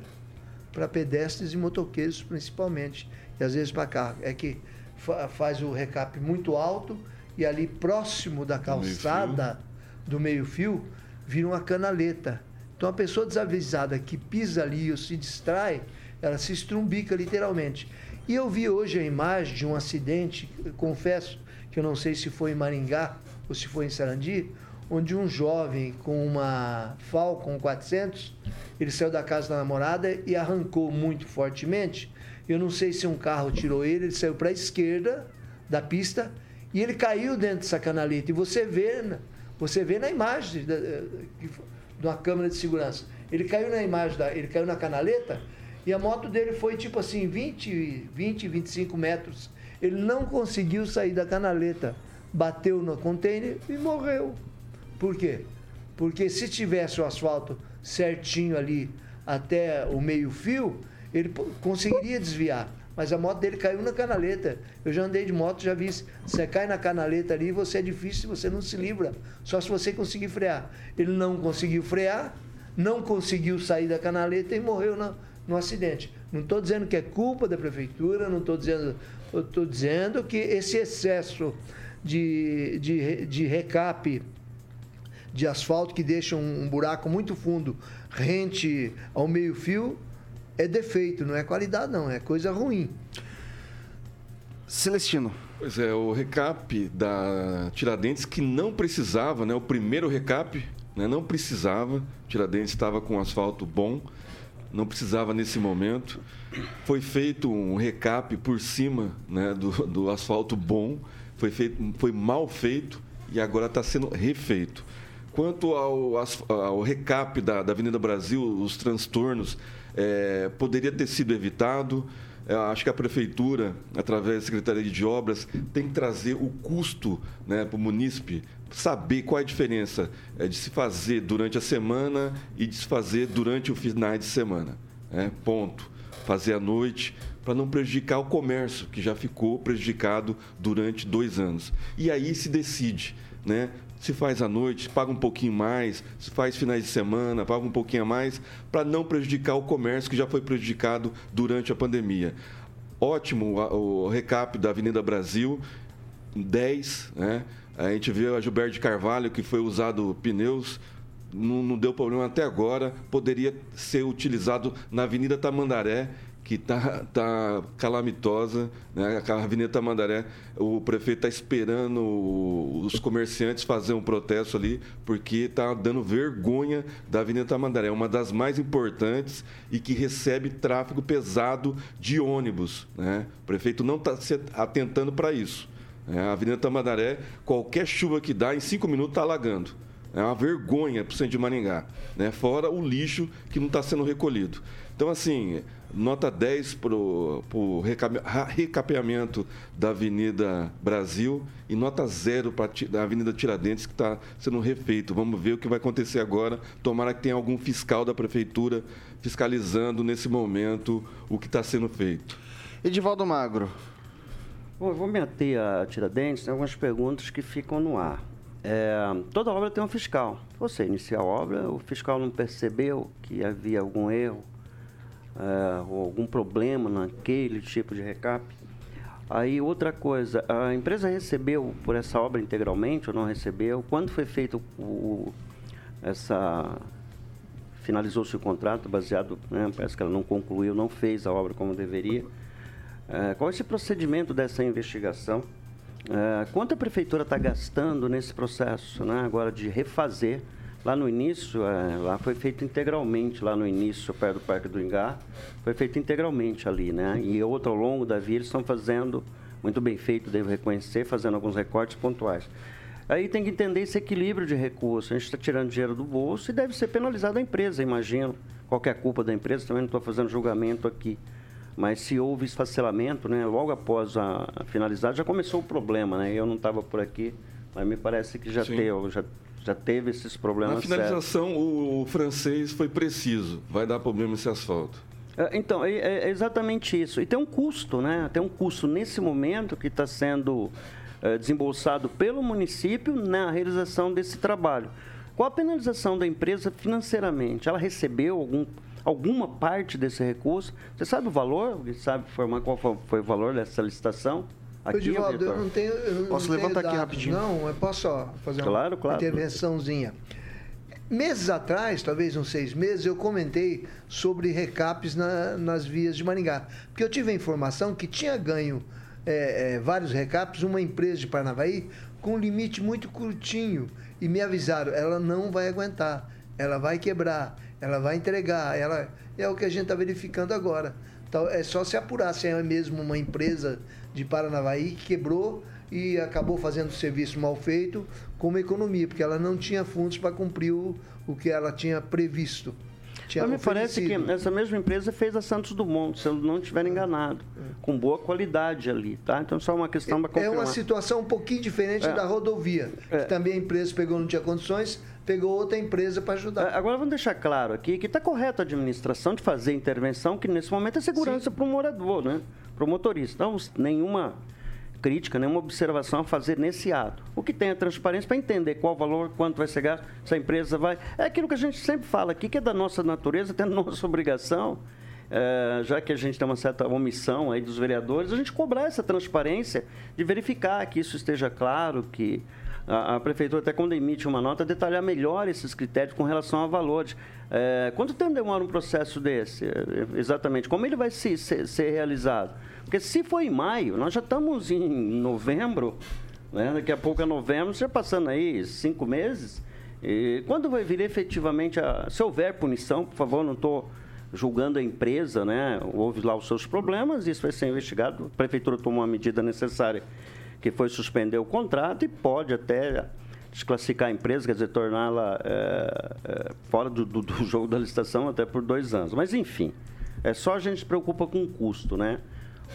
para pedestres e motoqueiros, principalmente, e às vezes para carro. É que fa faz o recap muito alto e ali próximo da calçada do meio-fio meio vira uma canaleta. Então a pessoa desavisada que pisa ali ou se distrai, ela se estrumbica literalmente. E eu vi hoje a imagem de um acidente, confesso que eu não sei se foi em Maringá ou se foi em Sarandi, onde um jovem com uma Falcon 400, ele saiu da casa da namorada e arrancou muito fortemente. Eu não sei se um carro tirou ele, ele saiu para a esquerda da pista e ele caiu dentro dessa canaleta. E você vê, você vê na imagem da, de uma câmera de segurança. Ele caiu na imagem da, ele caiu na canaleta e a moto dele foi tipo assim, 20, 20, 25 metros. Ele não conseguiu sair da canaleta. Bateu no container e morreu. Por quê? Porque se tivesse o asfalto certinho ali até o meio-fio, ele conseguiria desviar. Mas a moto dele caiu na canaleta. Eu já andei de moto, já vi. Você cai na canaleta ali, você é difícil, você não se livra. Só se você conseguir frear. Ele não conseguiu frear, não conseguiu sair da canaleta e morreu no acidente. Não estou dizendo que é culpa da prefeitura, não estou dizendo. Estou dizendo que esse excesso de, de, de recap de asfalto que deixa um, um buraco muito fundo rente ao meio-fio é defeito, não é qualidade, não, é coisa ruim. Celestino. Pois é, o recap da Tiradentes que não precisava, né? O primeiro recap, né? Não precisava. Tiradentes estava com asfalto bom não precisava nesse momento. Foi feito um recap por cima né, do, do asfalto bom, foi, feito, foi mal feito e agora está sendo refeito. Quanto ao, ao recap da, da Avenida Brasil, os transtornos, é, poderia ter sido evitado. Eu acho que a prefeitura, através da Secretaria de Obras, tem que trazer o custo né, para o munícipe, saber qual é a diferença é, de se fazer durante a semana e de se fazer durante o final de semana. Né? Ponto. Fazer à noite para não prejudicar o comércio, que já ficou prejudicado durante dois anos. E aí se decide né? Se faz à noite, paga um pouquinho mais, se faz finais de semana, paga um pouquinho a mais, para não prejudicar o comércio que já foi prejudicado durante a pandemia. Ótimo o recap da Avenida Brasil, 10, né? A gente vê a Gilberto de Carvalho, que foi usado pneus, não, não deu problema até agora, poderia ser utilizado na Avenida Tamandaré, que está tá calamitosa, né? A Avenida Tamandaré, o prefeito está esperando os comerciantes fazer um protesto ali, porque está dando vergonha da Avenida Tamandaré, uma das mais importantes e que recebe tráfego pesado de ônibus. Né? O prefeito não está se atentando para isso. É, a Avenida Tamandaré, qualquer chuva que dá, em cinco minutos está alagando. É uma vergonha para o centro de Maringá. Né? Fora o lixo que não está sendo recolhido. Então, assim, nota 10 para o recapeamento da Avenida Brasil e nota 0 para a Avenida Tiradentes, que está sendo refeito. Vamos ver o que vai acontecer agora. Tomara que tenha algum fiscal da Prefeitura fiscalizando nesse momento o que está sendo feito. Edivaldo Magro. Bom, eu vou me ater a Tiradentes, tem algumas perguntas que ficam no ar. É, toda obra tem um fiscal. Você inicia a obra, o fiscal não percebeu que havia algum erro é, ou algum problema naquele tipo de recap. Aí, outra coisa, a empresa recebeu por essa obra integralmente ou não recebeu? Quando foi feito o, essa finalizou-se o contrato baseado, né, parece que ela não concluiu, não fez a obra como deveria. É, qual é esse procedimento dessa investigação? É, quanto a prefeitura está gastando nesse processo, né, agora de refazer? Lá no início, é, lá foi feito integralmente, lá no início, perto do Parque do Ingá, foi feito integralmente ali, né? E outro ao longo da via eles estão fazendo, muito bem feito, devo reconhecer, fazendo alguns recortes pontuais. Aí tem que entender esse equilíbrio de recursos. A gente está tirando dinheiro do bolso e deve ser penalizada a empresa, imagino. Qual é a culpa da empresa, também não estou fazendo julgamento aqui. Mas se houve esfacelamento, né, logo após a, a finalizar, já começou o problema, né? Eu não estava por aqui, mas me parece que já, Sim. teve, já, já teve esses problemas Na finalização, o, o francês foi preciso. Vai dar problema esse asfalto. É, Então, é, é exatamente isso. E tem um custo, né? Tem um custo nesse momento que está sendo é, desembolsado pelo município na realização desse trabalho. Qual a penalização da empresa financeiramente? Ela recebeu algum, alguma parte desse recurso? Você sabe o valor? Você sabe formar qual foi, o valor dessa licitação? Aqui, Edivaldo, eu não tenho. eu não Posso tenho levantar aqui rapidinho? Não, eu posso só fazer Claro, uma claro. intervençãozinha. Meses atrás, talvez uns seis meses, eu comentei sobre recaps na- nas vias de Maringá. Porque eu tive a informação que tinha ganho é, é, vários recaps uma empresa de Parnavaí com um limite muito curtinho. E me avisaram, ela não vai aguentar, ela vai quebrar, ela vai entregar. Ela, é o que a gente está verificando agora. Então, é só se apurar se é mesmo uma empresa de Paranavaí que quebrou e acabou fazendo serviço mal feito com uma economia, porque ela não tinha fundos para cumprir o, o que ela tinha previsto. Tinha Mas me parece que essa mesma empresa fez a Santos Dumont, se eu não estiver enganado, com boa qualidade ali, tá? Então só uma questão para É confirmar. uma situação um pouquinho diferente É. da rodovia, É. que também a empresa pegou, não tinha condições, pegou outra empresa para ajudar. É, Agora vamos deixar claro aqui que está correto a administração de fazer intervenção, que nesse momento é segurança para o morador, né? Para o motorista. Então, nenhuma crítica, nenhuma observação a fazer nesse ato. O que tem é transparência para entender qual o valor, quanto vai ser gasto, se a empresa vai. É aquilo que a gente sempre fala aqui, que é da nossa natureza, tem a nossa obrigação. é, já que a gente tem uma certa omissão aí dos vereadores, a gente cobrar essa transparência de verificar que isso esteja claro, que a, prefeitura, até quando emite uma nota, detalhar melhor esses critérios com relação a valores. É, quanto tempo demora um processo desse? É, exatamente. Como ele vai se, ser, ser realizado? Porque se for em maio, nós já estamos em novembro, né? daqui a pouco é novembro, já passando aí cinco meses. E quando vai vir efetivamente, a, se houver punição, por favor, não estou julgando a empresa, né? houve lá os seus problemas, isso vai ser investigado. A prefeitura tomou a medida necessária que foi suspender o contrato e pode até desclassificar a empresa, quer dizer, torná-la é, é, fora do, do- do jogo da licitação até por dois anos. Mas, enfim, é só a gente se preocupa com o custo, né?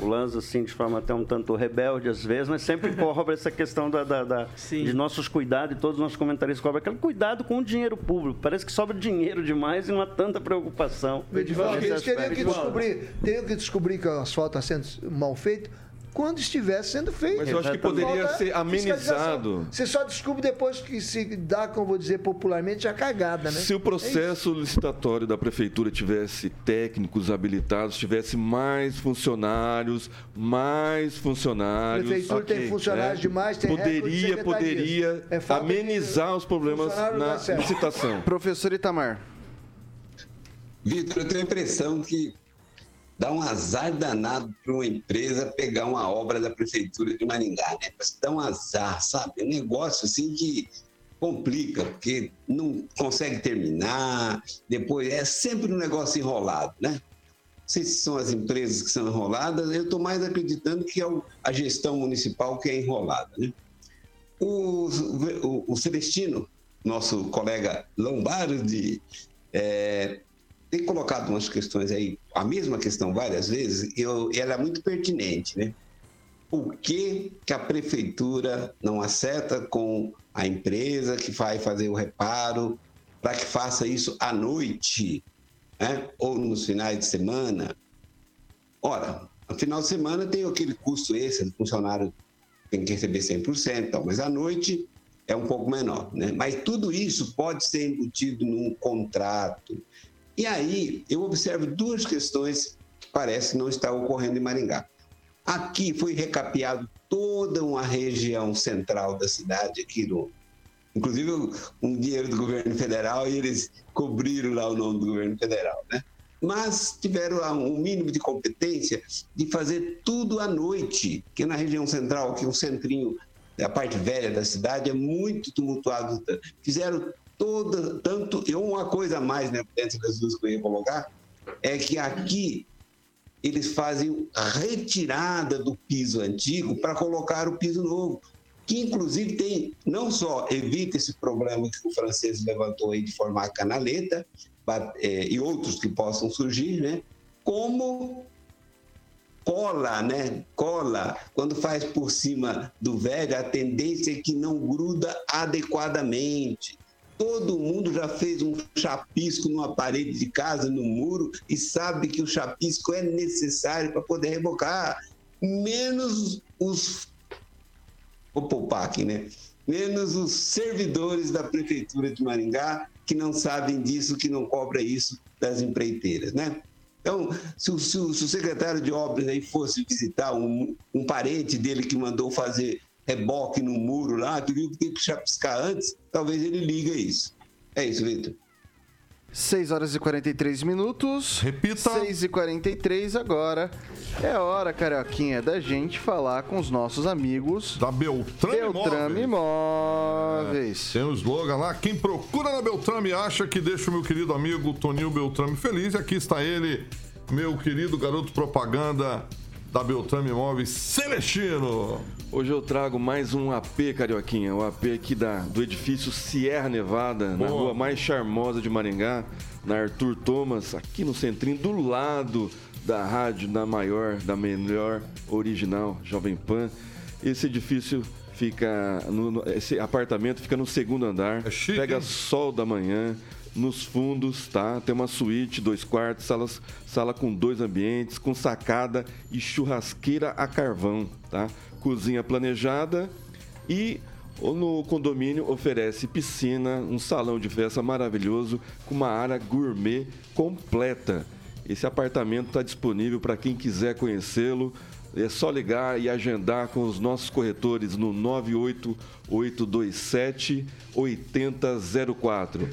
O Lanza, assim, de forma até um tanto rebelde às vezes, mas sempre cobra essa questão da, da- da- de nossos cuidados, e todos os nossos comentaristas cobram aquele cuidado com o dinheiro público. Parece que sobra dinheiro demais e não há tanta preocupação. Edivaldo, eles teriam que descobrir, teriam que descobrir que o asfalto está sendo mal feito quando estiver sendo feito. Mas eu acho que poderia ser amenizado. Você só descobre depois que se dá, como vou dizer popularmente, a cagada, né? Se o processo licitatório da prefeitura tivesse técnicos habilitados, tivesse mais funcionários, mais A funcionários. prefeitura tem ok, funcionários né? demais, tem recorde de Poderia, poderia É amenizar os problemas na licitação. Professor Itamar. Vitor, eu tenho a impressão que dá um azar danado para uma empresa pegar uma obra da prefeitura de Maringá, né? Dá um azar, sabe? É um negócio assim que complica, porque não consegue terminar, depois é sempre um negócio enrolado, né? Não sei se são as empresas que são enroladas, eu estou mais acreditando que é a gestão municipal que é enrolada, né? O, o, o Celestino, nosso colega Lombardi, é, tem colocado umas questões aí, a mesma questão várias vezes, eu, ela é muito pertinente, né? Por que, que a prefeitura não acerta com a empresa que vai fazer o reparo para que faça isso à noite, né? ou nos finais de semana? Ora, no final de semana tem aquele custo extra do funcionário tem que receber 100%, tal, mas à noite é um pouco menor. Né? Mas tudo isso pode ser embutido num contrato. E aí eu observo duas questões que parece não estar ocorrendo em Maringá. Aqui foi recapeado toda uma região central da cidade, aqui no, inclusive um dinheiro do governo federal, e eles cobriram lá o nome do governo federal, né? Mas tiveram um mínimo de competência de fazer tudo à noite, que na região central, que é um centrinho, a parte velha da cidade, é muito tumultuado. Fizeram toda, tanto, e uma coisa a mais, né, dentro das duas que eu ia colocar, é que aqui eles fazem retirada do piso antigo para colocar o piso novo, que inclusive tem, não só evita esse problema que o francês levantou aí de formar canaleta, eh, e outros que possam surgir, né? como cola, né? Cola, quando faz por cima do velho, a tendência é que não gruda adequadamente. Todo mundo já fez um chapisco numa parede de casa, no muro, e sabe que o chapisco é necessário para poder rebocar. Menos os. Vou poupar aqui, né? Menos os servidores da Prefeitura de Maringá, que não sabem disso, que não cobra isso das empreiteiras, né? Então, se o, se o- se o secretário de obras aí fosse visitar um, um parente dele que mandou fazer reboque no muro lá, que viu que tem que chapiscar antes, talvez ele liga isso. É isso, Vitor. 6 horas e 43 minutos. Repita. 6 e 43 agora. É hora, Carioquinha, da gente falar com os nossos amigos Da Beltrame, Beltrame Imóveis. Imóveis. Tem o slogan lá, quem procura na Beltrame acha que deixa o meu querido amigo Toninho Beltrame feliz. E aqui está ele, meu querido garoto propaganda da Beltrame Imóveis, Celestino. Hoje eu trago mais um AP, Carioquinha. O AP aqui da, do edifício Sierra Nevada, na Boa. rua mais charmosa de Maringá, na Arthur Thomas, aqui no centrinho, do lado da rádio, da maior, da melhor original, Jovem Pan. Esse edifício fica. no- no- esse apartamento fica no segundo andar. É chique, pega hein? sol da manhã. Nos fundos, tá? Tem uma suíte, dois quartos, salas, sala com dois ambientes, com sacada e churrasqueira a carvão, tá? Cozinha planejada e no condomínio oferece piscina, um salão de festa maravilhoso com uma área gourmet completa. Esse apartamento está disponível para quem quiser conhecê-lo. É só ligar e agendar com os nossos corretores no 98827 8004.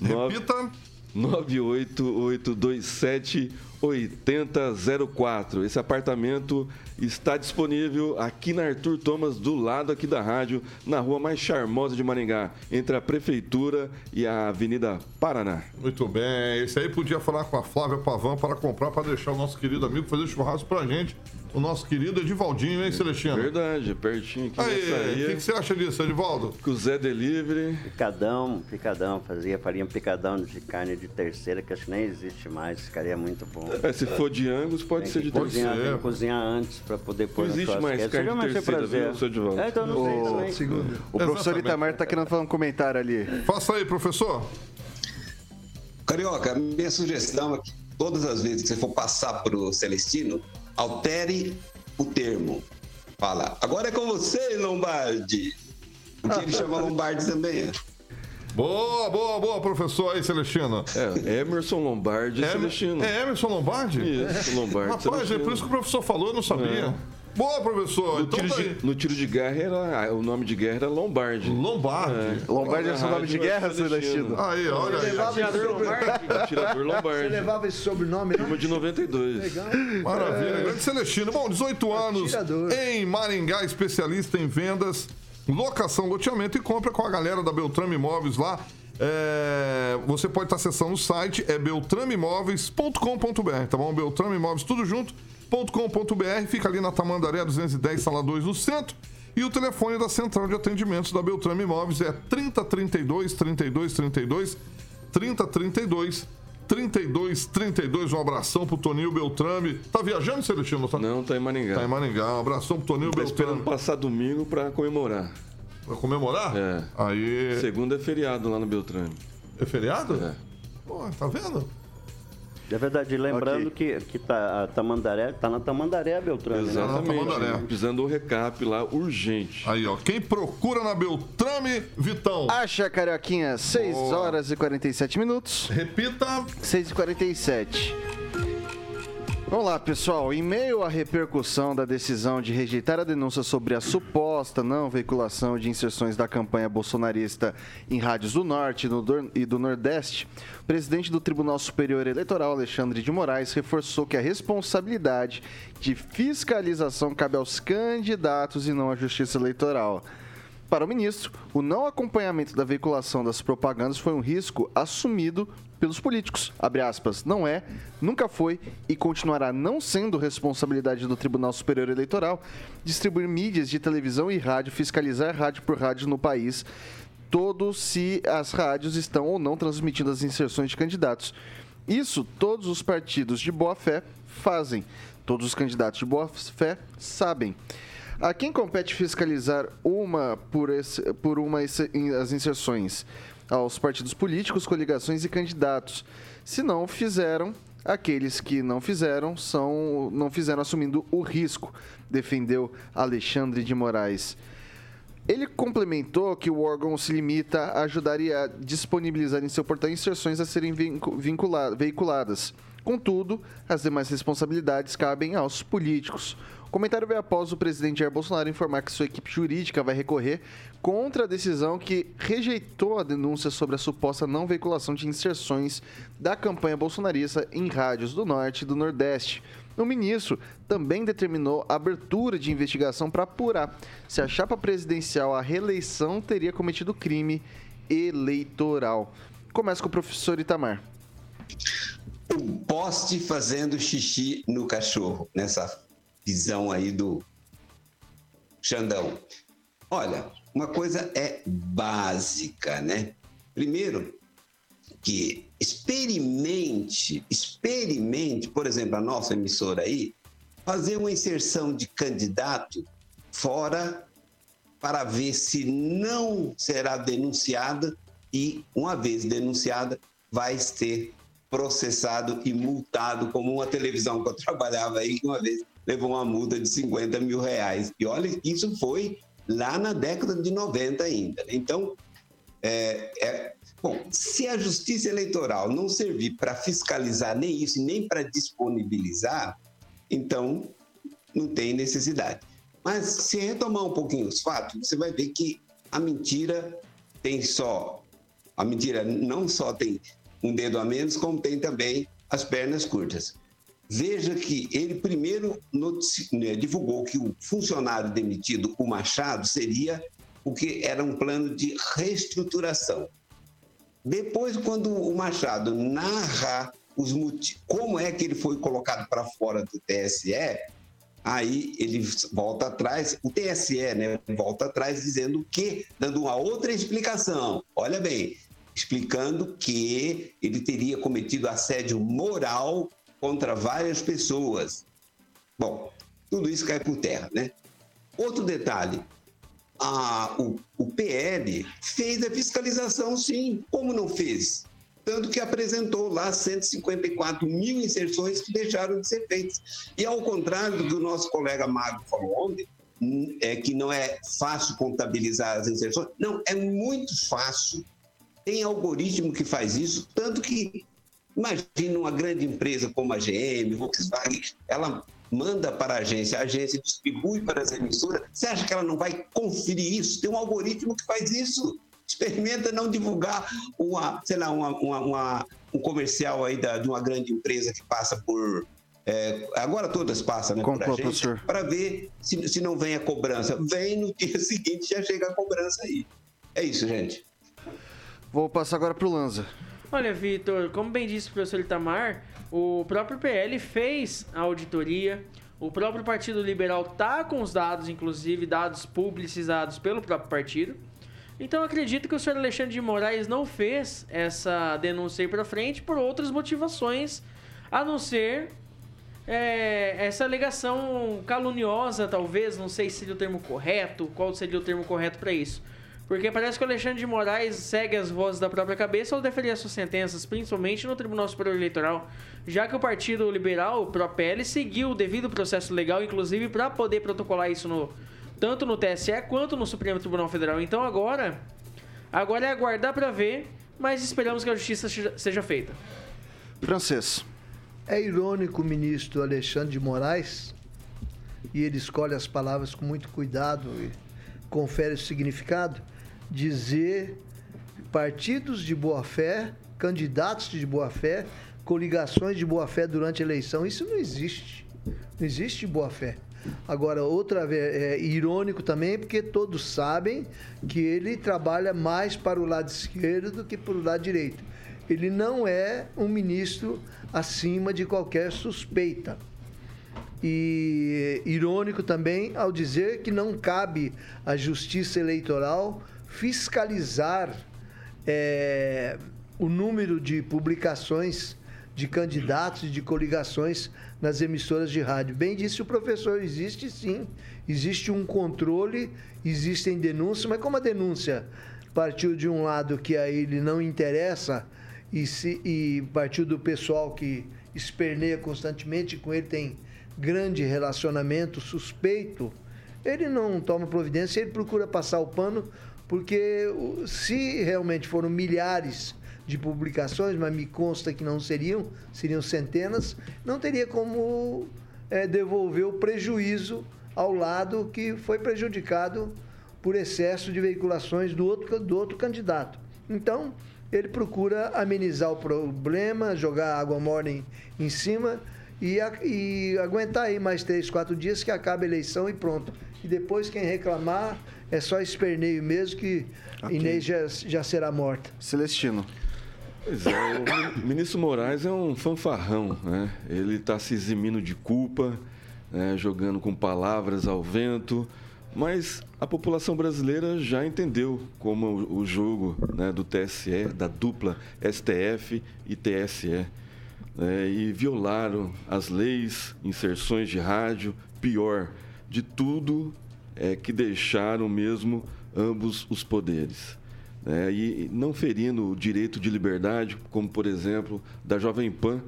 Repita. 98827 8004. Esse apartamento está disponível aqui na Arthur Thomas, do lado aqui da rádio, na rua mais charmosa de Maringá, entre a Prefeitura e a Avenida Paraná. Muito bem, esse aí podia falar com a Flávia Pavão para comprar, para deixar o nosso querido amigo fazer churrasco pra gente. O nosso querido Edivaldinho, hein, Celestino? Verdade, pertinho aqui Aí, o que, você acha disso, Edivaldo? Com o Zé Delivery. Picadão, picadão, fazia, faria um picadão de carne de terceira, que acho que nem existe mais, ficaria muito bom. É, se for de Angus, pode Tem ser de cozinhar, ser. tem que cozinhar antes para poder pôr Não existe mais carne de mais terceira, prazer. viu, Edivaldo? É, então eu não sei também. Segunda. O professor Exatamente. Itamar tá querendo fazer um comentário ali. Faça aí, professor. Carioca, minha sugestão é que todas as vezes que você for passar pro Celestino, altere o termo. Fala, agora é com você, Lombardi. Porque ele chama Lombardi também. É. Boa, boa, boa, professor aí, Celestino. É, Emerson Lombardi e Em- Celestino. É Emerson Lombardi? Isso, Lombardi. Rapaz, é Celestino. por isso que o professor falou, eu não sabia. Boa, professor. No Então tiro, tá de, no tiro de guerra era. O nome de guerra era Lombardi. Lombardi. Lombardi é seu nome de guerra, Celestino? Aí, olha aí. Atirador Lombardi. Atirador Você Lombardi. levava esse sobrenome, Turma não? de 92. Legal. Maravilha, grande Celestino. Bom, 18 anos Atirador. em Maringá, especialista em vendas, locação, loteamento e compra com a galera da Beltrame Imóveis lá. É, você pode estar acessando o site, é beltrameimóveis.com.br, tá bom? Beltrame Imóveis, tudo junto, .com.br, fica ali na Tamandaré 210, sala 2, no centro. E o telefone da central de atendimentos da Beltrame Imóveis é 3032 3232 3032 3232. Um abração pro Toninho Beltrame. Tá viajando, Celestino? Tá, Não, tá em Maringá. tá em Maringá. Um abração pro Toninho Tá esperando Beltrame. passar domingo pra comemorar. Pra comemorar? É. Aí. Segunda é feriado lá no Beltrame. É feriado? É. Pô, tá vendo? É verdade, lembrando que, que tá, a Tamandaré, tá na Tamandaré, Beltrame. né? Exatamente. Tamandaré. Precisando do recap lá, urgente. Aí, ó. Quem procura na Beltrame, Vitão. Acha, Carioquinha, 6 Boa. horas e 47 minutos. Repita. 6 e 47 Vamos lá, pessoal. Em meio à repercussão da decisão de rejeitar a denúncia sobre a suposta não veiculação de inserções da campanha bolsonarista em rádios do Norte e e do Nordeste, o presidente do Tribunal Superior Eleitoral, Alexandre de Moraes, reforçou que a responsabilidade de fiscalização cabe aos candidatos e não à Justiça Eleitoral. Para o ministro, o não acompanhamento da veiculação das propagandas foi um risco assumido pelos políticos. Abre aspas, não é, nunca foi e continuará não sendo responsabilidade do Tribunal Superior Eleitoral distribuir mídias de televisão e rádio, fiscalizar rádio por rádio no país, todo se as rádios estão ou não transmitindo as inserções de candidatos. Isso todos os partidos de boa fé fazem. Todos os candidatos de boa fé sabem. A quem compete fiscalizar uma por, esse- por uma as inserções? Aos partidos políticos, coligações e candidatos. Se não fizeram, aqueles que não fizeram são não fizeram assumindo o risco, defendeu Alexandre de Moraes. Ele complementou que o órgão se limita a ajudar e a disponibilizar em seu portal inserções a serem vincu- vincula- veiculadas. Contudo, as demais responsabilidades cabem aos políticos. O comentário veio após o presidente Jair Bolsonaro informar que sua equipe jurídica vai recorrer contra a decisão que rejeitou a denúncia sobre a suposta não veiculação de inserções da campanha bolsonarista em rádios do Norte e do Nordeste. O ministro também determinou a abertura de investigação para apurar se a chapa presidencial à reeleição teria cometido crime eleitoral. Começa com o professor Itamar. O poste fazendo xixi no cachorro, nessa visão aí do Xandão. Olha, uma coisa é básica, né? Primeiro, que experimente, experimente, por exemplo, a nossa emissora aí, fazer uma inserção de candidato fora para ver se não será denunciada e, uma vez denunciada, vai ser processado e multado, como uma televisão que eu trabalhava aí, uma vez levou uma multa de 50 mil reais. E olha, isso foi lá na década de 90 ainda. né? Então, é, é- bom, se a justiça eleitoral não servir para fiscalizar nem isso, nem para disponibilizar, então não tem necessidade. Mas se retomar um pouquinho os fatos, você vai ver que a mentira tem só. A mentira não só tem um dedo a menos, como tem também as pernas curtas. Veja que ele primeiro né, divulgou que o funcionário demitido, o Machado, seria o que era um plano de reestruturação. Depois, quando o Machado narra os como é que ele foi colocado para fora do TSE, aí ele volta atrás, o TSE, né, volta atrás dizendo que, dando uma outra explicação. Olha bem, explicando que ele teria cometido assédio moral contra várias pessoas. Bom, tudo isso cai por terra, né? Outro detalhe, a- o, o PL fez a fiscalização, sim. Como não fez? tanto que apresentou lá 154 mil inserções que deixaram de ser feitas. E ao contrário do que o nosso colega Mago falou ontem, é que não é fácil contabilizar as inserções. Não, é muito fácil. Tem algoritmo que faz isso, tanto que imagina uma grande empresa como a GM, Volkswagen, ela manda para a agência, a agência distribui para as emissoras. Você acha que ela não vai conferir isso? Tem um algoritmo que faz isso. Experimenta não divulgar uma, sei lá, uma, uma, uma um comercial aí da, de uma grande empresa que passa por. É, agora todas passam, né? Para ver se, se não vem a cobrança. Vem no dia seguinte, já chega a cobrança aí. É isso, gente. Vou passar agora pro Lanza. Olha, Vitor, como bem disse o professor Itamar, o próprio PL fez a auditoria. O próprio Partido Liberal tá com os dados, inclusive dados publicizados pelo próprio partido. Então acredito que o senhor Alexandre de Moraes não fez essa denúncia aí para frente por outras motivações, a não ser é, essa alegação caluniosa, talvez, não sei se seria o termo correto, qual seria o termo correto para isso. Porque parece que o Alexandre de Moraes segue as vozes da própria cabeça ao deferir suas sentenças, principalmente no Tribunal Superior Eleitoral, já que o Partido Liberal, o ProPL, seguiu o devido processo legal, inclusive para poder protocolar isso no, tanto no TSE quanto no Supremo Tribunal Federal. Então agora, agora é aguardar para ver, mas esperamos que a justiça seja- seja feita. Francês. É irônico o ministro Alexandre de Moraes, e ele escolhe as palavras com muito cuidado e confere o significado, dizer partidos de boa-fé, candidatos de boa-fé, coligações de boa-fé durante a eleição. Isso não existe. Não existe boa-fé. Agora, outra vez, é irônico também, porque todos sabem que ele trabalha mais para o lado esquerdo do que para o lado direito. Ele não é um ministro acima de qualquer suspeita. E irônico também ao dizer que não cabe à Justiça Eleitoral fiscalizar é, o número de publicações de candidatos e de coligações nas emissoras de rádio. Bem disse o professor, existe sim, existe um controle, existem denúncias, mas como a denúncia partiu de um lado que a ele não interessa e, se, e partiu do pessoal que esperneia constantemente, com ele tem grande relacionamento suspeito, ele não toma providência, ele procura passar o pano, porque se realmente foram milhares de publicações, mas me consta que não seriam, seriam centenas, não teria como eh, devolver o prejuízo ao lado que foi prejudicado por excesso de veiculações do outro, do outro candidato. Então, ele procura amenizar o problema, jogar água morna em, cima e, e aguentar aí mais três, quatro dias que acaba a eleição e pronto. E depois quem reclamar é só esperneio mesmo que Ok. Inês já, já será morta. Celestino. Pois é, o ministro Moraes é um fanfarrão, né? Ele está se eximindo de culpa, né, jogando com palavras ao vento, mas a população brasileira já entendeu como o o jogo né, do TSE, da dupla STF e TSE, né, e violaram as leis, inserções de rádio, pior de tudo é que deixaram mesmo ambos os poderes né, e não ferindo o direito de liberdade, como por exemplo da Jovem Pan,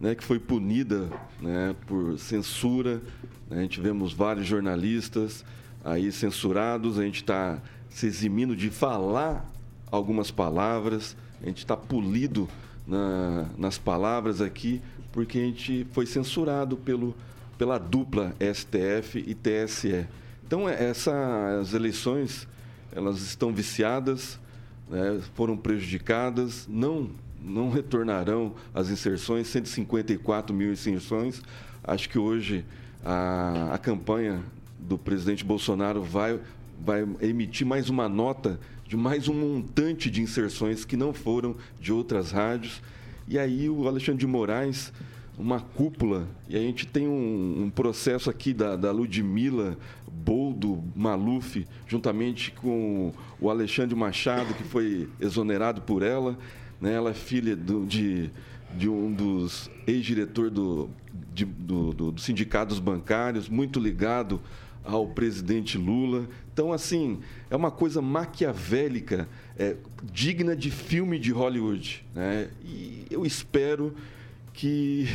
né, que foi punida né, por censura. né, a gente vemos vários jornalistas aí censurados, a gente está se eximindo de falar algumas palavras, a gente está polido na- nas palavras aqui, porque a gente foi censurado pelo, pela dupla STF e TSE. Então, é- essas eleições, elas estão viciadas, né, foram prejudicadas, não, não retornarão as inserções, 154 mil inserções. Acho que hoje a, a campanha do presidente Bolsonaro vai, vai emitir mais uma nota de mais um montante de inserções que não foram de outras rádios. E aí o Alexandre de Moraes, uma cúpula, e a gente tem um, um processo aqui da, da Ludmilla Boldo Maluf, juntamente com o Alexandre Machado, que foi exonerado por ela. Né? Ela é filha do- de, de um dos ex-diretor do, do, do, do sindicatos bancários, muito ligado ao presidente Lula. Então, assim, é uma coisa maquiavélica, é, digna de filme de Hollywood. Né? E eu espero que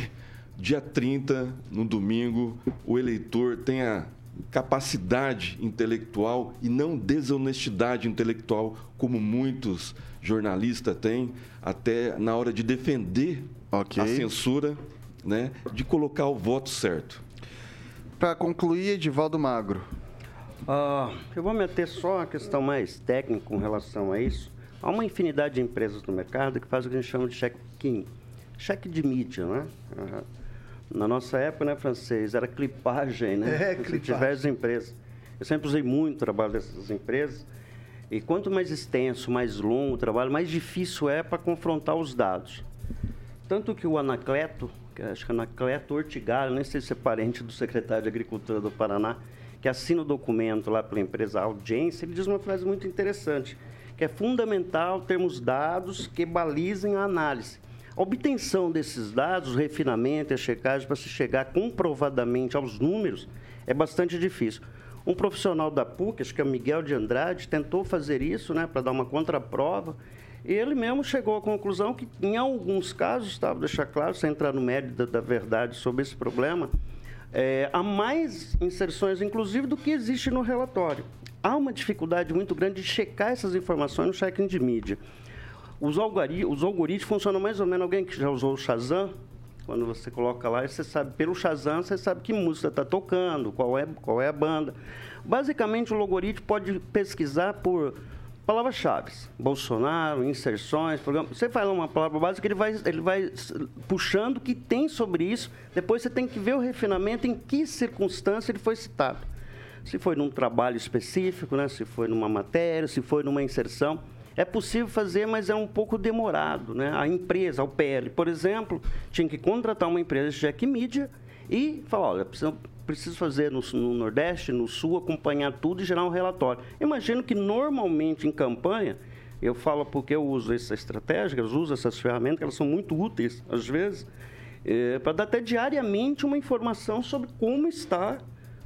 dia 30, no domingo, o eleitor tenha capacidade intelectual e não desonestidade intelectual, como muitos jornalistas têm, até na hora de defender Ok. a censura, né, de colocar o voto certo. Para concluir, Edivaldo Magro. Ah, eu vou meter só a questão mais técnica com relação a isso. Há uma infinidade de empresas no mercado que fazem o que a gente chama de check-in, cheque de mídia, né? Ah, Na nossa época, né, francês, era clipagem, né? É, clipagem. Diversas empresas. Eu sempre usei muito o trabalho dessas empresas. E quanto mais extenso, mais longo o trabalho, mais difícil é para confrontar os dados. Tanto que o Anacleto, que acho que é Anacleto Ortigalho, nem sei se é parente do secretário de Agricultura do Paraná, que assina o documento lá pela empresa Audiência, ele diz uma frase muito interessante, que é fundamental termos dados que balizem a análise. A obtenção desses dados, o refinamento e a checagem para se chegar comprovadamente aos números é bastante difícil. Um profissional da PUC, acho que é Miguel de Andrade, tentou fazer isso né, para dar uma contraprova. E ele mesmo chegou à conclusão que, em alguns casos, tá, vou deixar claro, sem entrar no mérito da, da verdade sobre esse problema, é, há mais inserções, inclusive, do que existe no relatório. Há uma dificuldade muito grande de checar essas informações no check-in de mídia. Os, algori- os algoritmos funcionam mais ou menos. Alguém que já usou o Shazam, quando você coloca lá, você sabe, pelo Shazam, você sabe que música está tocando, qual é, qual é a banda. Basicamente, o algoritmo pode pesquisar por palavras-chave. Bolsonaro, inserções, programa. Você fala uma palavra básica, ele vai, ele vai puxando o que tem sobre isso. Depois você tem que ver o refinamento em que circunstância ele foi citado. Se foi num trabalho específico, né? se foi numa matéria, se foi numa inserção. É possível fazer, mas é um pouco demorado. Né? A empresa, a UPL, por exemplo, tinha que contratar uma empresa de Jack Media e falar, olha, preciso, preciso fazer no, no Nordeste, no Sul, acompanhar tudo e gerar um relatório. Imagino que normalmente em campanha, eu falo porque eu uso essa estratégia, eu uso essas ferramentas, que elas são muito úteis, às vezes, para dar até diariamente uma informação sobre como está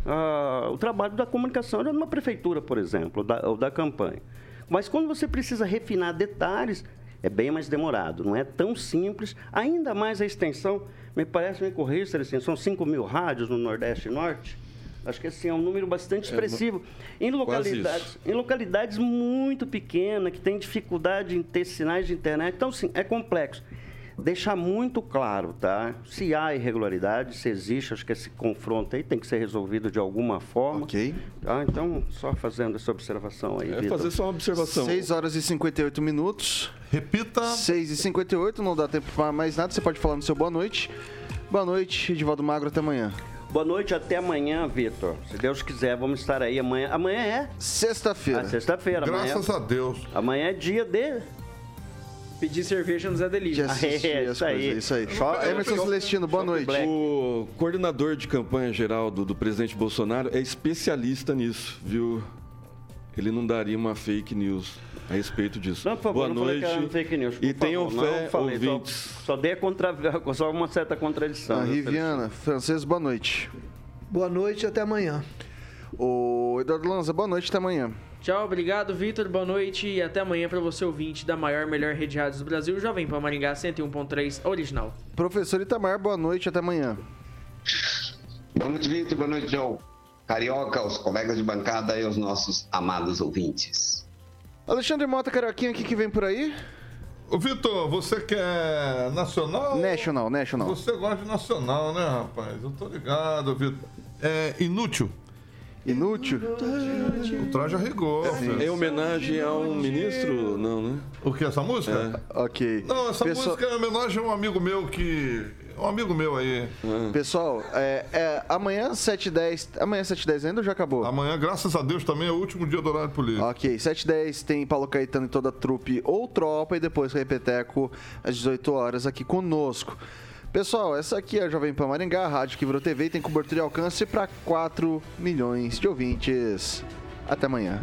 ah, o trabalho da comunicação de uma prefeitura, por exemplo, ou da, ou da campanha. Mas quando você precisa refinar detalhes, é bem mais demorado, não é tão simples. Ainda mais a extensão, me parece, me corrija, assim, são 5 mil rádios no Nordeste e Norte. Acho que assim, é um número bastante expressivo. em, localidades, em localidades muito pequenas, que têm dificuldade em ter sinais de internet. Então, sim, é complexo. Deixar muito claro, tá? Se há irregularidade, se existe, acho que esse confronto aí tem que ser resolvido de alguma forma. Ok. Tá? Então, só fazendo essa observação aí, É Vitor. fazer só uma observação. 6 horas e 58 minutos. Repita. 6 e 58 não dá tempo para mais nada. Você pode falar no seu boa noite. Boa noite, Edivaldo Magro, até amanhã. Boa noite, até amanhã, Vitor. Se Deus quiser, vamos estar aí amanhã. Amanhã é? Sexta-feira. Ah, sexta-feira. Amanhã, Graças a Deus. amanhã é dia de... Pedir cerveja no Zé De Delícia. assistir É, as isso aí. coisas, isso aí. Emerson Celestino, boa noite. Black. O coordenador de campanha geral do, do presidente Bolsonaro é especialista nisso, viu? Ele não daria uma fake news a respeito disso. Não, por favor, Boa não falei noite. que era fake news. por e tenham favor, fé, não falei, só- ouvintes. Só, dei a contra... só uma certa contradição. A viu, Riviana, francês, boa noite. Boa noite e até amanhã. O Eduardo Lanza, boa noite, até amanhã. Tchau, obrigado, Vitor. Boa noite e até amanhã para você ouvinte da maior, melhor rede de rádios do Brasil, Jovem Pan Maringá 101.3 original. Professor Itamar, boa noite, até amanhã. Boa noite, Vitor. Boa noite, João. Carioca, os colegas de bancada e os nossos amados ouvintes. Alexandre Mota Carioquinha, o que, que vem por aí? Ô, Vitor, você quer nacional? National, National. Você gosta de nacional, né, rapaz? Eu tô ligado, Vitor. É inútil. Inútil? O traje a rigor. filho. Em homenagem a um ministro? Não, né? O que, essa música? Ok. Não, essa Pessoal- música é em homenagem a um amigo meu que. Um amigo meu aí. Pessoal, é, é, amanhã 7h10. Amanhã 7h10 ainda ou já acabou? Amanhã, graças a Deus, também é o último dia do horário político. Ok, 7h10 tem Paulo Caetano e toda a trupe ou tropa e depois Repeteco às 18 horas aqui conosco. Pessoal, essa aqui é a Jovem Pan Maringá, rádio que virou TV e tem cobertura e alcance para 4 milhões de ouvintes. Até amanhã.